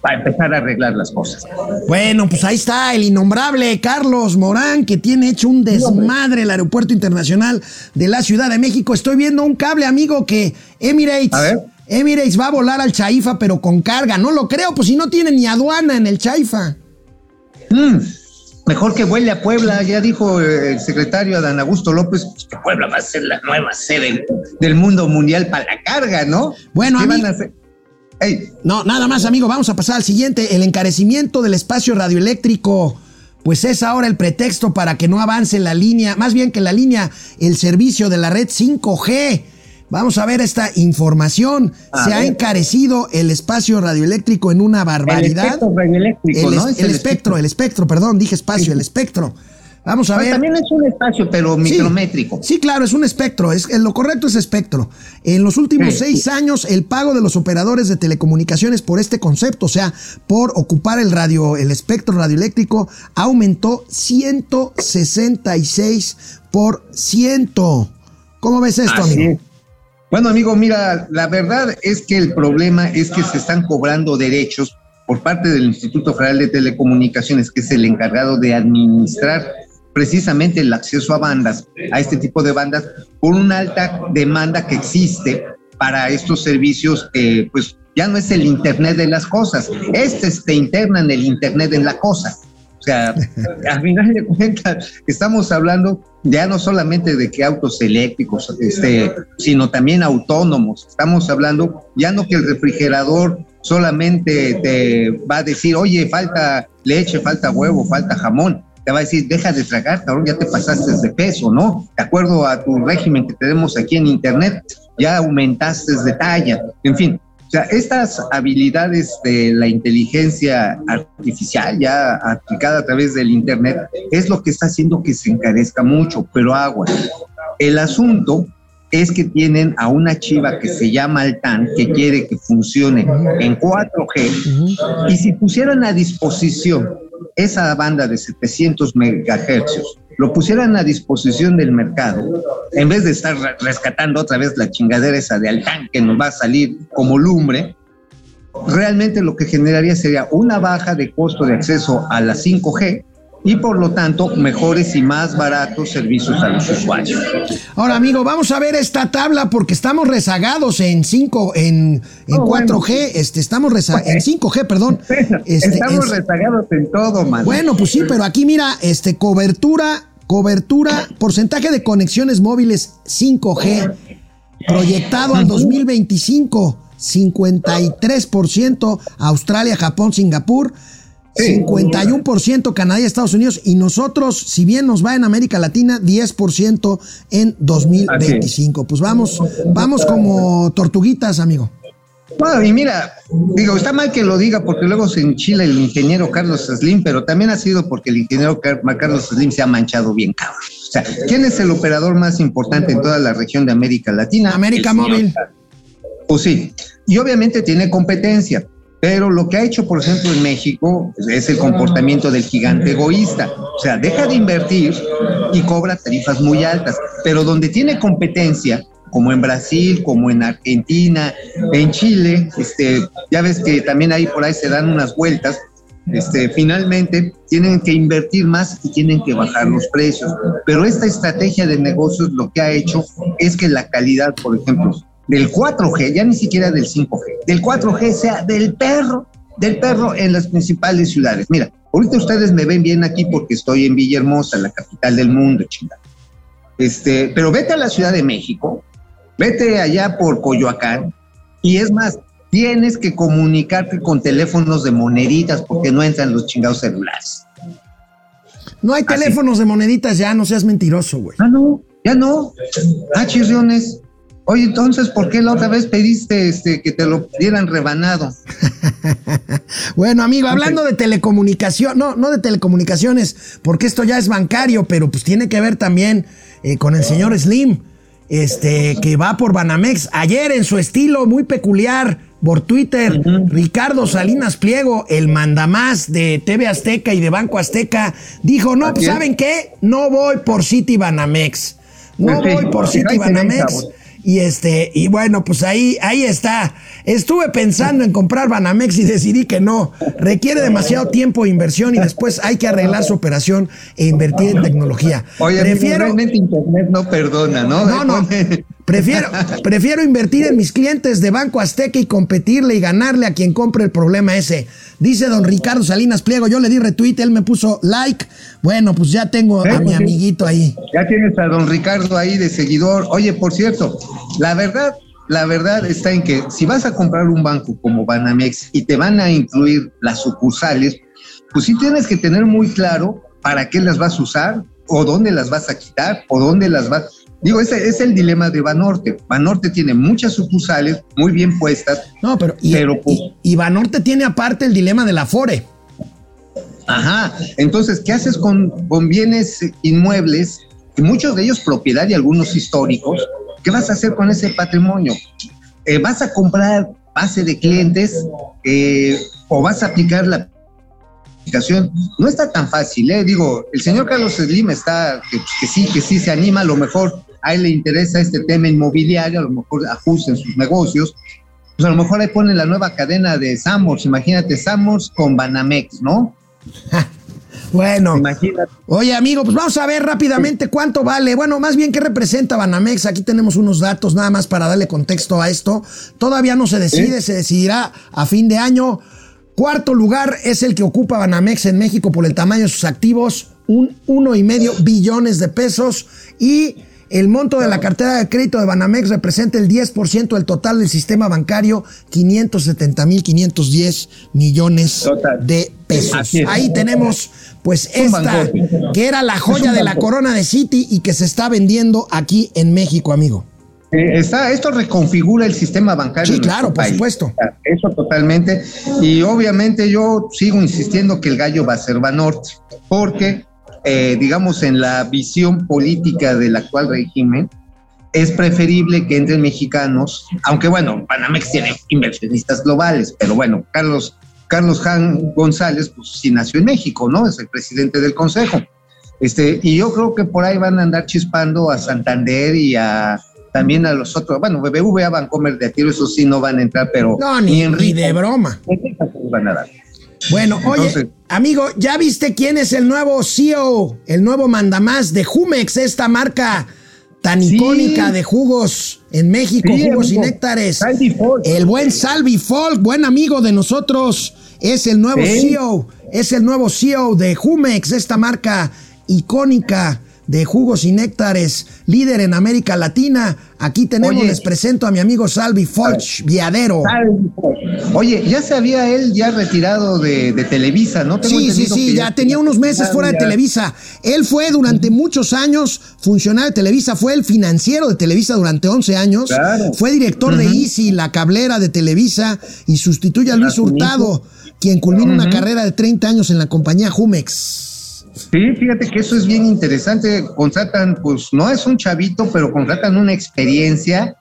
para empezar a arreglar las cosas. Bueno, pues ahí está el innombrable Carlos Morán, que tiene hecho un desmadre el aeropuerto internacional de la Ciudad de México. Estoy viendo un cable, amigo, que Emirates. Emirates va a volar al Chaifa, pero con carga. No lo creo, pues si no tiene ni aduana en el Chaifa. Mm, mejor que vuele a Puebla, ya dijo el secretario Adán Augusto López, pues, que Puebla va a ser la nueva sede del mundo mundial para la carga, ¿no? Bueno, ¿Qué no, nada más, amigo. Vamos a pasar al siguiente. El encarecimiento del espacio radioeléctrico. Pues es ahora el pretexto para que no avance la línea, más bien que la línea, el servicio de la red 5G. Vamos a ver esta información. Se ha encarecido el espacio radioeléctrico en una barbaridad. El espectro radioeléctrico, el, ¿no? el, espectro, el espectro, perdón, dije espacio, el espectro. Vamos a ver. También es un espacio, pero micrométrico. Sí, claro, es un espectro. Es, lo correcto es espectro. En los últimos seis años, el pago de los operadores de telecomunicaciones por este concepto, o sea, por ocupar el radio, el espectro radioeléctrico, aumentó 166%. ¿Cómo ves esto, amigo? Bueno, amigo, mira, la verdad es que el problema es que se están cobrando derechos por parte del Instituto Federal de Telecomunicaciones, que es el encargado de administrar precisamente el acceso a bandas, a este tipo de bandas, por una alta demanda que existe para estos servicios que pues ya no es el Internet de las cosas, este se interna en el Internet en la cosa. O sea, al final de cuentas, estamos hablando ya no solamente de que autos eléctricos, este, sino también autónomos. Estamos hablando ya no que el refrigerador solamente te va a decir, oye, falta leche, falta huevo, falta jamón te va a decir, deja de tragar, cabrón, ya te pasaste de peso, ¿no? De acuerdo a tu régimen que tenemos aquí en Internet, ya aumentaste de talla. En fin, O sea, estas habilidades de la inteligencia artificial ya aplicada a través del Internet es lo que está haciendo que se encarezca mucho, pero agua. El asunto es que tienen a una chiva que se llama Altan, que quiere que funcione en 4G, y si pusieran a disposición esa banda de 700 megahercios, lo pusieran a disposición del mercado, en vez de estar rescatando otra vez la chingadera esa de Altán que nos va a salir como lumbre, realmente lo que generaría sería una baja de costo de acceso a la 5G y por lo tanto mejores y más baratos servicios a los usuarios. Ahora, amigo, vamos a ver esta tabla porque estamos rezagados en 5 en, en 4G, este estamos rezagados en 5G, perdón. Este, estamos rezagados en todo, man. Bueno, pues sí, pero aquí mira, este cobertura Cobertura, porcentaje de conexiones móviles 5G proyectado al 2025, 53% Australia, Japón, Singapur, 51% Canadá y Estados Unidos y nosotros, si bien nos va en América Latina, 10% en 2025. Pues vamos, vamos como tortuguitas, amigo. Bueno, y mira, digo, está mal que lo diga porque luego se enchila el ingeniero Carlos Slim, pero también ha sido porque el ingeniero Carlos Slim se ha manchado bien, cabrón. O sea, ¿quién es el operador más importante en toda la región de América Latina? América Móvil. Pues sí, y obviamente tiene competencia, pero lo que ha hecho, por ejemplo, en México es el comportamiento del gigante egoísta. O sea, deja de invertir y cobra tarifas muy altas, pero donde tiene competencia, como en Brasil, como en Argentina, en Chile, este, ya ves que también ahí por ahí se dan unas vueltas, este, finalmente tienen que invertir más y tienen que bajar los precios. Pero esta estrategia de negocios lo que ha hecho es que la calidad, por ejemplo, del 4G, ya ni siquiera del 5G, del 4G sea del perro, del perro en las principales ciudades. Mira, ahorita ustedes me ven bien aquí porque estoy en Villahermosa, la capital del mundo, chingada. Este, pero vete a la Ciudad de México, Vete allá por Coyoacán y es más, tienes que comunicarte con teléfonos de moneditas porque no entran los chingados celulares. No hay teléfonos de moneditas ya, no seas mentiroso, güey. Ah, no, ya no. Ah, chirriones. Oye, entonces, ¿por qué la otra vez pediste este, que te lo dieran rebanado? bueno, amigo, hablando de telecomunicación, no, no de telecomunicaciones, porque esto ya es bancario, pero pues tiene que ver también eh, con el señor Slim este, que va por Banamex. Ayer en su estilo muy peculiar, por Twitter, Ricardo Salinas Pliego, el mandamás de TV Azteca y de Banco Azteca, dijo, no, pues, ¿saben qué? No voy por City Banamex. No voy por City Banamex. Y este, y bueno, pues ahí, ahí está. Estuve pensando en comprar Banamex y decidí que no. Requiere demasiado tiempo e inversión y después hay que arreglar su operación e invertir en tecnología. Oye, prefiero. Realmente internet no perdona, ¿no? No, no. Prefiero, prefiero invertir en mis clientes de Banco Azteca y competirle y ganarle a quien compre el problema ese. Dice don Ricardo Salinas Pliego, yo le di retweet, él me puso like. Bueno, pues ya tengo a mi pues amiguito ahí. Ya tienes a don Ricardo ahí de seguidor. Oye, por cierto, la verdad, la verdad está en que si vas a comprar un banco como Banamex y te van a incluir las sucursales, pues sí tienes que tener muy claro para qué las vas a usar o dónde las vas a quitar o dónde las vas Digo, ese es el dilema de Banorte. Banorte tiene muchas sucursales muy bien puestas. No, pero, y, pues y, Banorte tiene aparte el dilema de la FORE. Ajá. Entonces, ¿qué haces con, con bienes inmuebles, muchos de ellos propiedad y algunos históricos? ¿Qué vas a hacer con ese patrimonio? Eh, ¿Vas a comprar base de clientes eh, o vas a aplicar la aplicación? No está tan fácil, ¿eh? Digo, el señor Carlos Slim está, que, que sí, que sí se anima, a lo mejor a él le interesa este tema inmobiliario, a lo mejor ajusten sus negocios, pues a lo mejor ahí ponen la nueva cadena de Samos, imagínate, Samos con Banamex, ¿no? Bueno, Imagínate. oye amigo, pues vamos a ver rápidamente cuánto vale. Bueno, más bien qué representa Banamex. Aquí tenemos unos datos nada más para darle contexto a esto. Todavía no se decide, se decidirá a fin de año. Cuarto lugar es el que ocupa Banamex en México por el tamaño de sus activos, un uno y medio billones de pesos y el monto de la cartera de crédito de Banamex representa el 10% del total del sistema bancario, 570 mil 510 millones de pesos. Ahí tenemos pues esta, que era la joya de la corona de City y que se está vendiendo aquí en México, amigo. Eh, está, esto reconfigura el sistema bancario. Sí, claro, por supuesto. Eso totalmente. Y obviamente yo sigo insistiendo que el gallo va a ser Banorte, porque, eh, digamos, en la visión política del actual régimen, es preferible que entren mexicanos, aunque bueno, Panamex tiene inversionistas globales, pero bueno, Carlos, Carlos Han González, pues sí nació en México, ¿no? Es el presidente del consejo. Este, y yo creo que por ahí van a andar chispando a Santander y a también a los otros, bueno, BBVA, Bancomer de tiro, eso sí no van a entrar, pero no, ni, ni, de broma. Van a dar. Bueno, oye, amigo, ¿ya viste quién es el nuevo CEO, el nuevo mandamás de Jumex, esta marca tan icónica de jugos en México, jugos y néctares? El buen Salvi Folk, buen amigo de nosotros, es el nuevo CEO, es el nuevo CEO de Jumex, esta marca icónica de jugos y néctares, líder en América Latina. Aquí tenemos, les presento a mi amigo Salvi Folch, viadero. Oye, ya se había él ya retirado de, Televisa, ¿no? sí, sí, sí, ya, tenía unos meses fuera de Televisa. Él fue durante muchos años funcionario de Televisa, fue el financiero de Televisa durante 11 años. Fue director de Easy, la cablera de Televisa, y sustituye a Luis Hurtado, quien culmina una carrera de 30 años en la compañía Jumex. Sí, fíjate que eso es bien interesante. Contratan, pues no es un chavito, pero contratan una experiencia.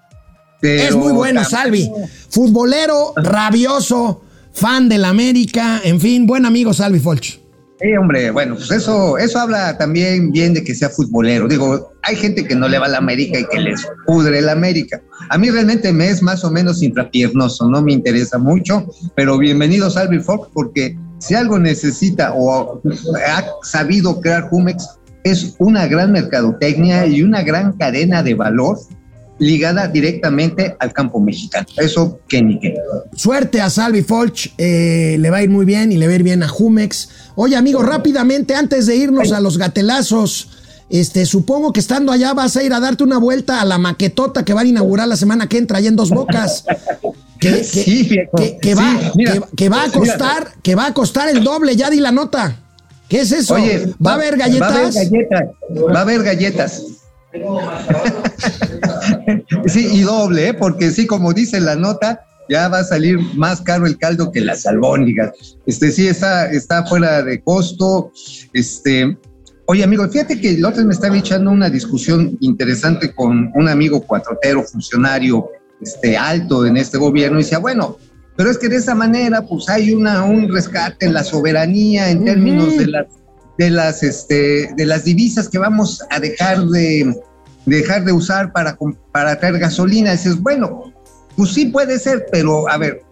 es muy bueno, Salvi. Futbolero, rabioso, fan del América, en fin, buen amigo Salvi Folch. Sí, hombre, bueno, pues eso, eso habla también bien de que sea futbolero. Digo, hay gente que no le va a la América y que les pudre la América. A mí realmente me es más o menos infrapiernoso, no me interesa mucho, pero bienvenido Salvi Fox porque si algo necesita o ha sabido crear Jumex es una gran mercadotecnia y una gran cadena de valor ligada directamente al campo mexicano. Eso que ni qué. Suerte a Salvi Folch, eh, le va a ir muy bien y le va a ir bien a Jumex. Oye, amigo, rápidamente, antes de irnos a los gatelazos, este, supongo que estando allá vas a ir a darte una vuelta a la maquetota que van a inaugurar la semana que entra allá en Dos Bocas. Que, que, va, que, va a costar, que va a costar el doble, ya di la nota. ¿Qué es eso? ¿Va, a haber galletas? Va a haber galletas. Va a haber galletas. sí, y doble, ¿eh? porque sí, como dice la nota, ya va a salir más caro el caldo que las albóndigas. Este sí está, está fuera de costo. Este, oye, amigo, fíjate que el otro me estaba echando una discusión interesante con un amigo cuatrotero, funcionario este, alto en este gobierno y decía, bueno, pero es que de esa manera pues hay una, un rescate en la soberanía en términos de las, de, las, este, de las divisas que vamos a dejar de, dejar de usar para, para traer gasolina. Y dices, bueno, pues sí puede ser, pero a ver,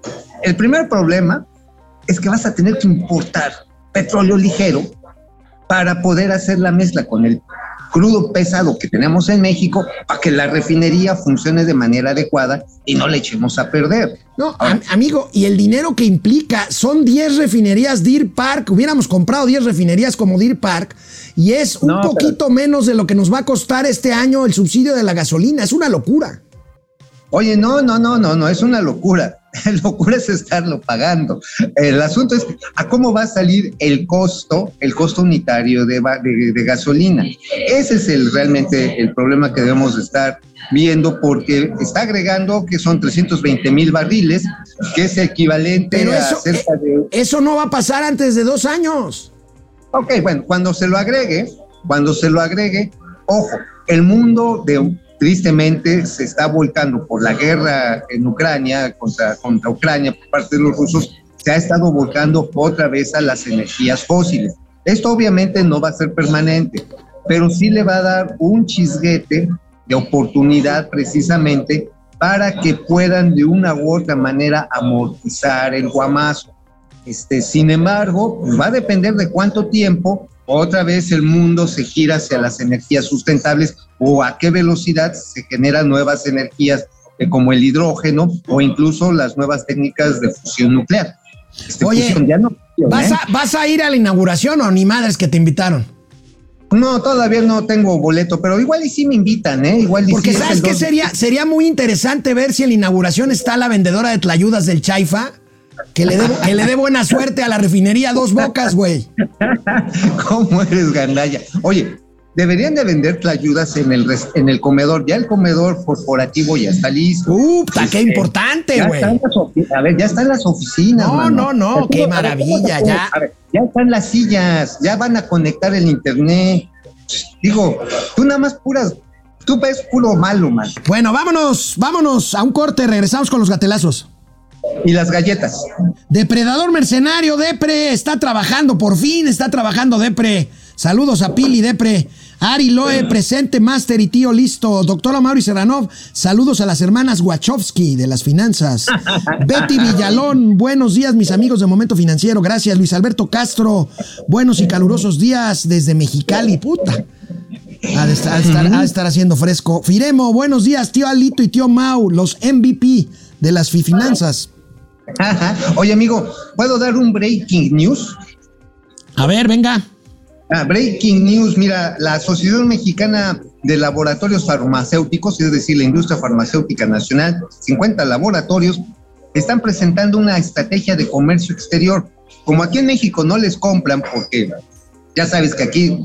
el primer problema es que vas a tener que importar petróleo ligero para poder hacer la mezcla con el crudo pesado que tenemos en México para que la refinería funcione de manera adecuada y no le echemos a perder. No, amigo, y el dinero que implica son 10 refinerías Deer Park, hubiéramos comprado 10 refinerías como Deer Park y es un poquito menos de lo que nos va a costar este año el subsidio de la gasolina, es una locura. Oye, no, no, no, no, no, es una locura. locura es estarlo pagando. El asunto es a cómo va a salir el costo, el costo unitario de, de, gasolina. Ese es el, realmente el problema que debemos estar viendo porque está agregando que son 320 mil barriles, que es equivalente a cerca de... Eh, eso no va a pasar antes de dos años. Ok, bueno, cuando se lo agregue, cuando se lo agregue, ojo, el mundo de tristemente se está volcando por la guerra en Ucrania, contra, contra Ucrania por parte de los rusos, se ha estado volcando otra vez a las energías fósiles. Esto obviamente no va a ser permanente, pero sí le va a dar un chisguete de oportunidad precisamente para que puedan de una u otra manera amortizar el guamazo. Este, sin embargo, pues va a depender de cuánto tiempo otra vez el mundo se gira hacia las energías sustentables o a qué velocidad se generan nuevas energías eh, como el hidrógeno o incluso las nuevas técnicas de fusión nuclear. Este, Oye, ¿vas, a, ¿vas a ir a la inauguración o ni madres que te invitaron? No, todavía no tengo boleto, pero igual y sí me invitan, ¿eh? Igual y Porque sabes que sería, sería muy interesante ver si en la inauguración está la vendedora de tlayudas del Chaifa que le, dé, que le dé buena suerte a la refinería Dos Bocas, güey. ¿Cómo eres, gandalla? Oye, deberían de vender tlayudas en el, en el comedor. Ya el comedor corporativo ya está listo. ¡Uh, qué importante, güey! A ver, ya están las oficinas. No, no, no, qué maravilla, ya. A ver, ya están las sillas, ya van a conectar el internet. Digo, tú nada más puras Tú ves puro malo, man. Bueno, vámonos, vámonos a un corte, regresamos con los gatelazos. Y las galletas. Depredador mercenario, Depre, está trabajando, por fin está trabajando Depre. Saludos a Pili, Depre. Ari Loe, presente, Master y tío listo. Doctora Mauri Serranov, saludos a las hermanas Wachowski de las finanzas. Betty Villalón, buenos días, mis amigos de Momento Financiero. Gracias, Luis Alberto Castro. Buenos y calurosos días desde Mexicali, puta. Ha de, estar, haciendo fresco. Firemo, buenos días, tío Alito y tío Mau, los MVP de las finanzas. Oye, amigo, ¿puedo dar un breaking news? A ver, venga. Ah, breaking news, mira, la Asociación Mexicana de Laboratorios Farmacéuticos, es decir, la industria farmacéutica nacional, 50 laboratorios, están presentando una estrategia de comercio exterior. Como aquí en México no les compran porque ya sabes que aquí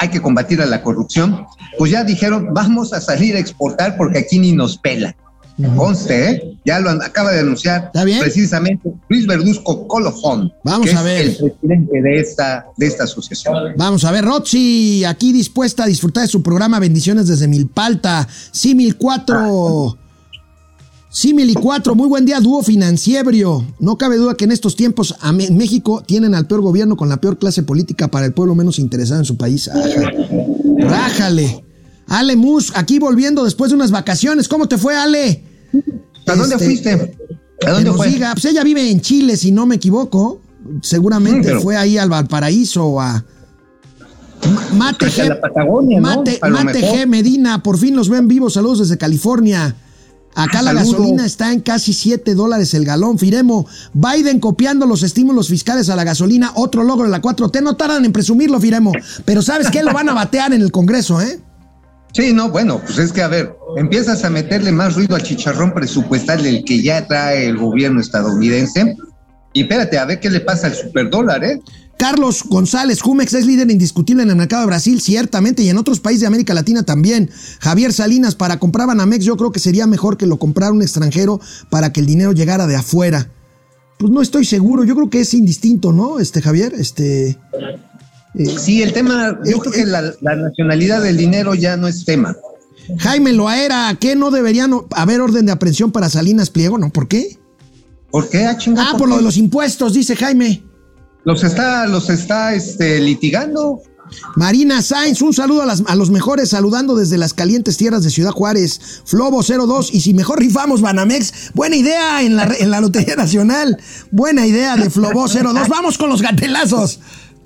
hay que combatir a la corrupción, pues ya dijeron, vamos a salir a exportar porque aquí ni nos pela. Conste, ¿eh? ya lo acaba de anunciar precisamente Luis Verduzco Colofón, Vamos que a ver. es el presidente de esta, de esta asociación. Vamos a ver, Rochi, aquí dispuesta a disfrutar de su programa Bendiciones desde Milpalta, Simil 4. Simil y 4, muy buen día, dúo financiero. No cabe duda que en estos tiempos a México tienen al peor gobierno con la peor clase política para el pueblo menos interesado en su país. Rájale. Ale Mus, aquí volviendo después de unas vacaciones. ¿Cómo te fue, Ale? ¿A dónde este, fuiste? ¿A dónde fue? Diga, pues ella vive en Chile, si no me equivoco. Seguramente fue ahí al Valparaíso o a. Mate G. Mate, Mate G. Medina, por fin los ven vivos. Saludos desde California. Acá la gasolina está en casi 7 dólares el galón. Firemo, Biden copiando los estímulos fiscales a la gasolina, otro logro de la 4T. No tardan en presumirlo, Firemo. Pero ¿sabes qué? Lo van a batear en el Congreso, ¿eh? Sí, no, bueno, pues es que a ver, empiezas a meterle más ruido al chicharrón presupuestal del que ya trae el gobierno estadounidense. Y espérate, a ver qué le pasa al superdólar, ¿eh? Carlos González, Jumex es líder indiscutible en el mercado de Brasil, ciertamente, y en otros países de América Latina también. Javier Salinas, para comprar Banamex, yo creo que sería mejor que lo comprara un extranjero para que el dinero llegara de afuera. Pues no estoy seguro, yo creo que es indistinto, ¿no? Este Javier, este. Eh, sí, el tema, yo creo que la, nacionalidad del dinero ya no es tema. Jaime Loaera, ¿qué no deberían haber orden de aprehensión para Salinas Pliego? ¿No? ¿Por qué? ¿Por qué? Ah, ah por, lo de los impuestos, dice Jaime. Los está, los está este, litigando. Marina Sainz, un saludo a, a, los mejores, saludando desde las calientes tierras de Ciudad Juárez. Flobo 02, y si mejor rifamos Banamex, buena idea en la, en la Lotería Nacional. Buena idea de Flobo 02. Vamos con los gatelazos.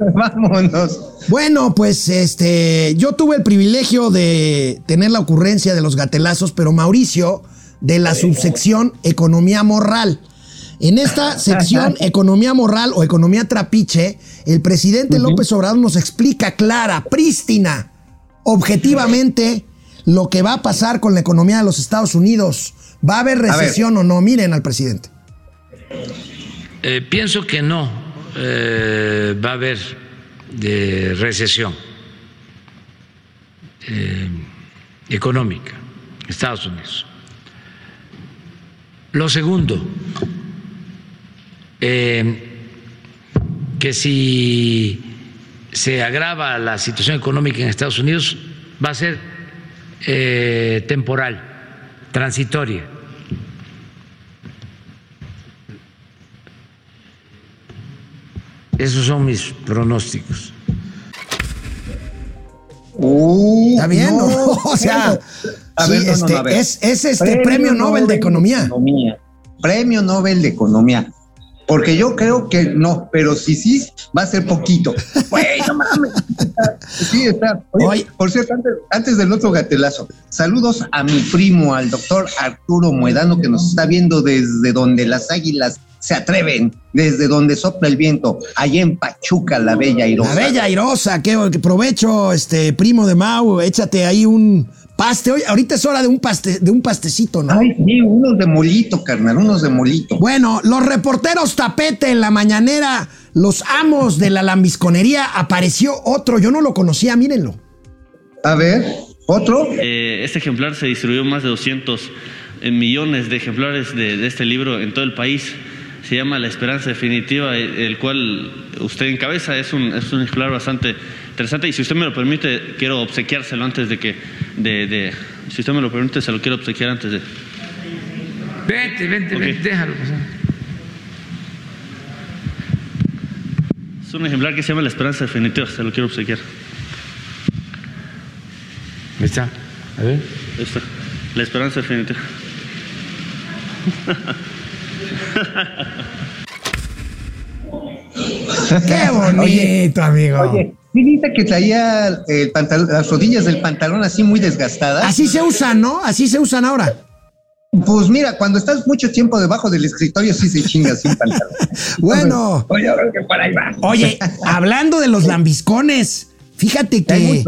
Vámonos. Bueno, pues este, yo tuve el privilegio de tener la ocurrencia de los gatelazos, pero Mauricio, de la subsección Economía Moral. En esta sección Economía Moral o Economía Trapiche, el presidente López Obrador nos explica clara, prístina, objetivamente, lo que va a pasar con la economía de los Estados Unidos. ¿Va a haber recesión o no? Miren al presidente. Eh, pienso que no eh, va a haber recesión eh, económica en Estados Unidos. Lo segundo, eh, que si se agrava la situación económica en Estados Unidos, va a ser temporal, transitoria. Esos son mis pronósticos. Uh, Está bien, o sea, es, este premio, Nobel, de Economía. Premio Nobel de Economía. Porque yo creo que no, pero si sí, va a ser poquito. no mames. Sí, está. por cierto, antes, del otro gatelazo, saludos a mi primo, al doctor Arturo Muedano, que nos está viendo desde donde las águilas se atreven, desde donde sopla el viento, allá en Pachuca, la Bella Airosa. La Bella Airosa, qué, provecho, este primo de Mau, échate ahí un Paste, hoy, ahorita es hora de un, paste, de un pastecito, ¿no? Ay, sí, unos de molito, carnal, unos de molito. Bueno, los reporteros tapete en la mañanera, los amos de la lambisconería, apareció otro, yo no lo conocía, mírenlo. A ver, otro. Eh, este ejemplar se distribuyó más de 200 eh, millones de ejemplares de, de este libro en todo el país se llama La Esperanza Definitiva, el cual usted encabeza. Es un, es un ejemplar bastante interesante y si usted me lo permite, quiero obsequiárselo antes de que... De, de, si usted me lo permite, se lo quiero obsequiar antes de... Vente, vente, okay. vente, déjalo pasar. Es un ejemplar que se llama La Esperanza Definitiva, se lo quiero obsequiar. Ahí está, a ver. Ahí está, La Esperanza Definitiva. Qué bonito, oye, amigo. Oye, ¿sí dice que traía el pantalón, las rodillas del pantalón así muy desgastadas? Así se usan, ¿no? Así se usan ahora. Pues mira, cuando estás mucho tiempo debajo del escritorio sí se chinga sin pantalón. bueno. Oye, que por ahí va. Oye, hablando de los lambiscones, fíjate que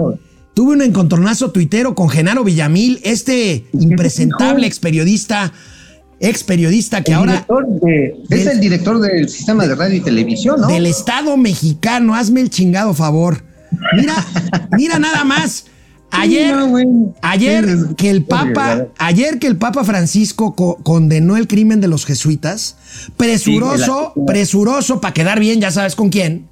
tuve un encontronazo tuitero con Genaro Villamil, este impresentable ex periodista ex periodista que ahora. es el director del sistema de radio y televisión, ¿no? Del Estado mexicano, hazme el chingado favor. Mira, mira nada más. Ayer, ayer que el Papa, ayer que el Papa Francisco condenó el crimen de los jesuitas, presuroso, presuroso para quedar bien, ya sabes con quién.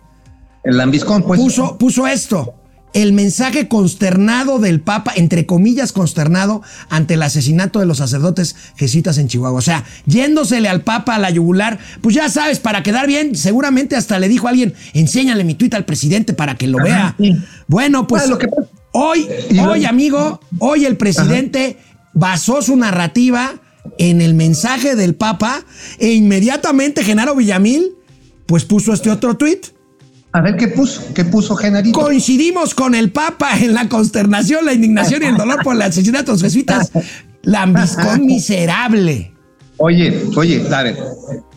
El lambiscón, pues. Puso, puso esto el mensaje consternado del Papa, entre comillas consternado, ante el asesinato de los sacerdotes jesuitas en Chihuahua. O sea, yéndosele al Papa a la yugular, pues ya sabes, para quedar bien, seguramente hasta le dijo a alguien, enséñale mi tuit al presidente para que lo vea. Bueno, pues hoy, hoy, amigo, hoy el presidente basó su narrativa en el mensaje del Papa e inmediatamente Genaro Villamil, pues puso este otro tuit. A ver qué puso, qué puso Genarito. Coincidimos con el Papa en la consternación, la indignación y el dolor por el asesinato de los jesuitas. Lambiscón miserable. Oye, oye, a ver,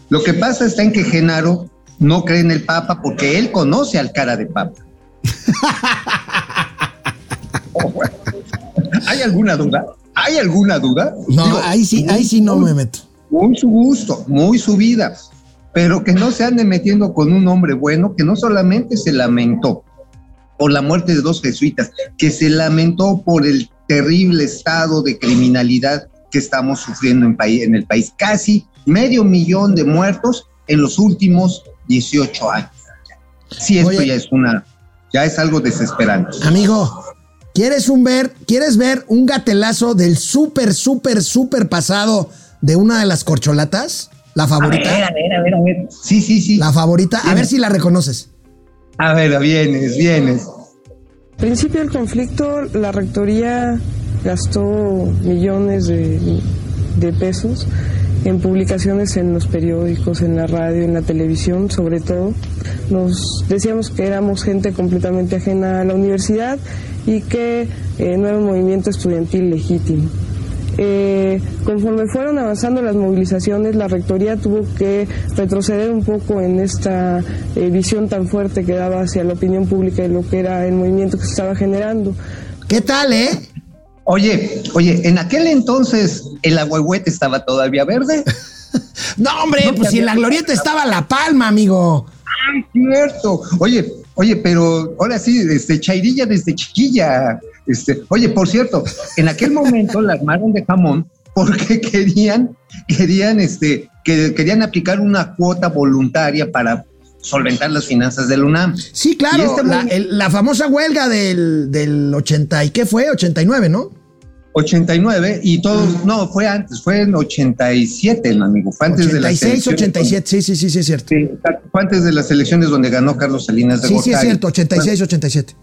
lo que pasa está en que Genaro no cree en el Papa porque él conoce al cara de Papa. ¿Hay alguna duda? ¿Hay alguna duda? No, ahí sí, ahí sí no me meto. Muy su gusto, muy su vida pero que no se ande metiendo con un hombre bueno que no solamente se lamentó por la muerte de dos jesuitas, que se lamentó por el terrible estado de criminalidad que estamos sufriendo en, en el país. Casi medio millón de muertos en los últimos 18 años. Sí, esto ya es una, ya es algo desesperante. Amigo, ¿quieres un ver, quieres ver un gatelazo del súper, súper, súper pasado de una de las corcholatas? ¿La favorita? A ver, a ver, a ver, a ver. Sí, sí, sí. La favorita, a ver si la reconoces. A ver, vienes, vienes. Al principio del conflicto, la rectoría gastó millones de, de pesos en publicaciones en los periódicos, en la radio, en la televisión, sobre todo. Nos decíamos que éramos gente completamente ajena a la universidad y que eh, no era un movimiento estudiantil legítimo. Eh, conforme fueron avanzando las movilizaciones, la Rectoría tuvo que retroceder un poco en esta eh, visión tan fuerte que daba hacia la opinión pública de lo que era el movimiento que se estaba generando. ¿Qué tal, eh? Oye, oye, en aquel entonces el agüehuete estaba todavía verde. no, hombre, pues si en la glorieta estaba la palma, amigo. Ay, cierto. Oye, oye, pero ahora sí, este, Chairilla desde chiquilla. Este, oye, por cierto, en aquel momento la armaron de jamón porque querían, querían, este, que querían aplicar una cuota voluntaria para solventar las finanzas del UNAM. Sí, claro, este la, famosa huelga del, del 80, ¿y qué fue? 89, ¿no? 89 y todos, no, fue antes, fue en 87, amigo, fue antes de las 87, sí, sí, sí, sí, es cierto. Sí, fue antes de las elecciones donde ganó Carlos Salinas de Sí, sí, es cierto, 86, 87.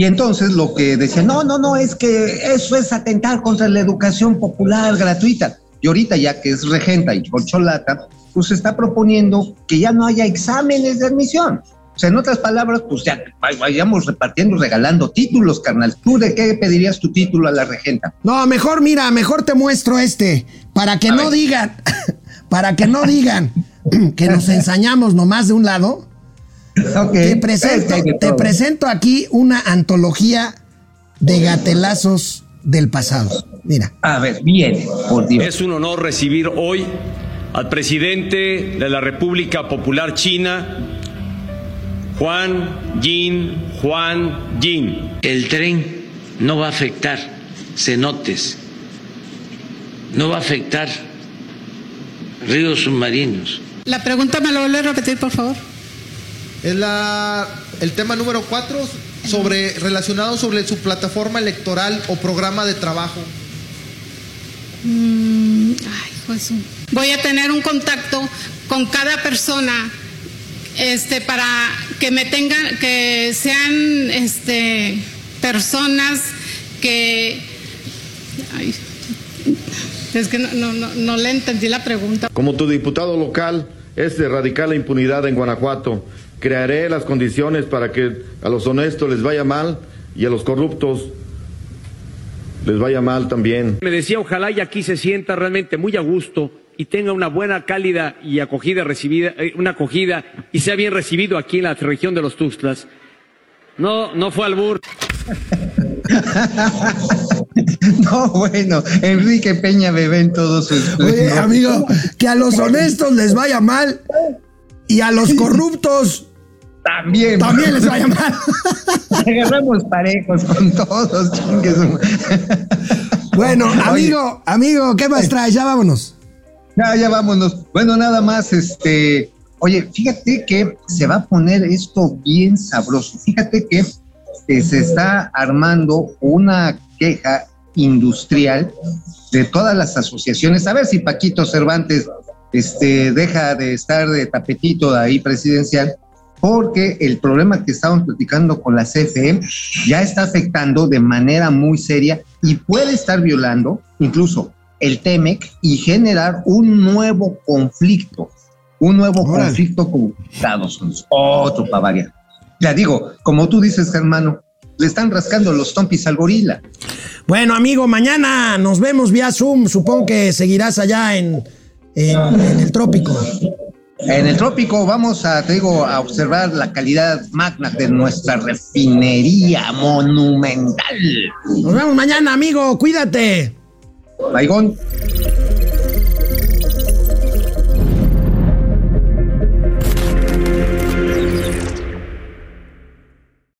Y entonces lo que decían, no, no, no, es que eso es atentar contra la educación popular gratuita. Y ahorita ya que es regenta y corcholata, pues está proponiendo que ya no haya exámenes de admisión. O sea, en otras palabras, pues ya vayamos repartiendo, regalando títulos, carnal. ¿Tú de qué pedirías tu título a la regenta? No, mejor mira, mejor te muestro este, para que no digan, para que no digan que nos ensañamos nomás de un lado te, presento, te presento aquí una antología de gatelazos del pasado. Mira. A ver, bien, por Dios. Es un honor recibir hoy al presidente de la República Popular China, Juan Jin Juan Jin. El tren no va a afectar cenotes, no va a afectar ríos submarinos. La pregunta me lo vuelve a repetir, por favor. Es la, el tema número cuatro sobre, relacionado sobre su plataforma electoral o programa de trabajo. Mm, ay, Jesús. Voy a tener un contacto con cada persona este, para que me tengan, que sean este, personas que... Ay, es que no, no, no, no le entendí la pregunta. Como tu diputado local es de erradicar la impunidad en Guanajuato, crearé las condiciones para que a los honestos les vaya mal y a los corruptos les vaya mal también. Me decía, ojalá y aquí se sienta realmente muy a gusto y tenga una buena, cálida y acogida recibida, eh, una acogida y sea bien recibido aquí en la región de los Tuxtlas. No, no fue albur. No, bueno, Enrique Peña bebé en todos sus. Oye, amigo, que a los honestos les vaya mal y a los corruptos También. también les vaya mal. Agarramos parejos con todos, chingues. Bueno, amigo, amigo, ¿qué más traes? Ya vámonos. Ya, ya vámonos. Bueno, nada más, este. Oye, fíjate que se va a poner esto bien sabroso. Fíjate que eh, se está armando una queja industrial de todas las asociaciones. A ver si Paquito Cervantes este, deja de estar de tapetito de ahí presidencial, porque el problema que estaban platicando con la CFE ya está afectando de manera muy seria y puede estar violando incluso el TEMEC y generar un nuevo conflicto, un nuevo Órale. conflicto con Estados Unidos, otro para variar. Ya digo, como tú dices, hermano, le están rascando los tompis al gorila. Bueno, amigo, mañana nos vemos vía Zoom. Supongo que seguirás allá en, en- en el trópico. En el trópico vamos a, te digo, a observar la calidad magna de nuestra refinería monumental. Nos vemos mañana, amigo. Cuídate. Baigón.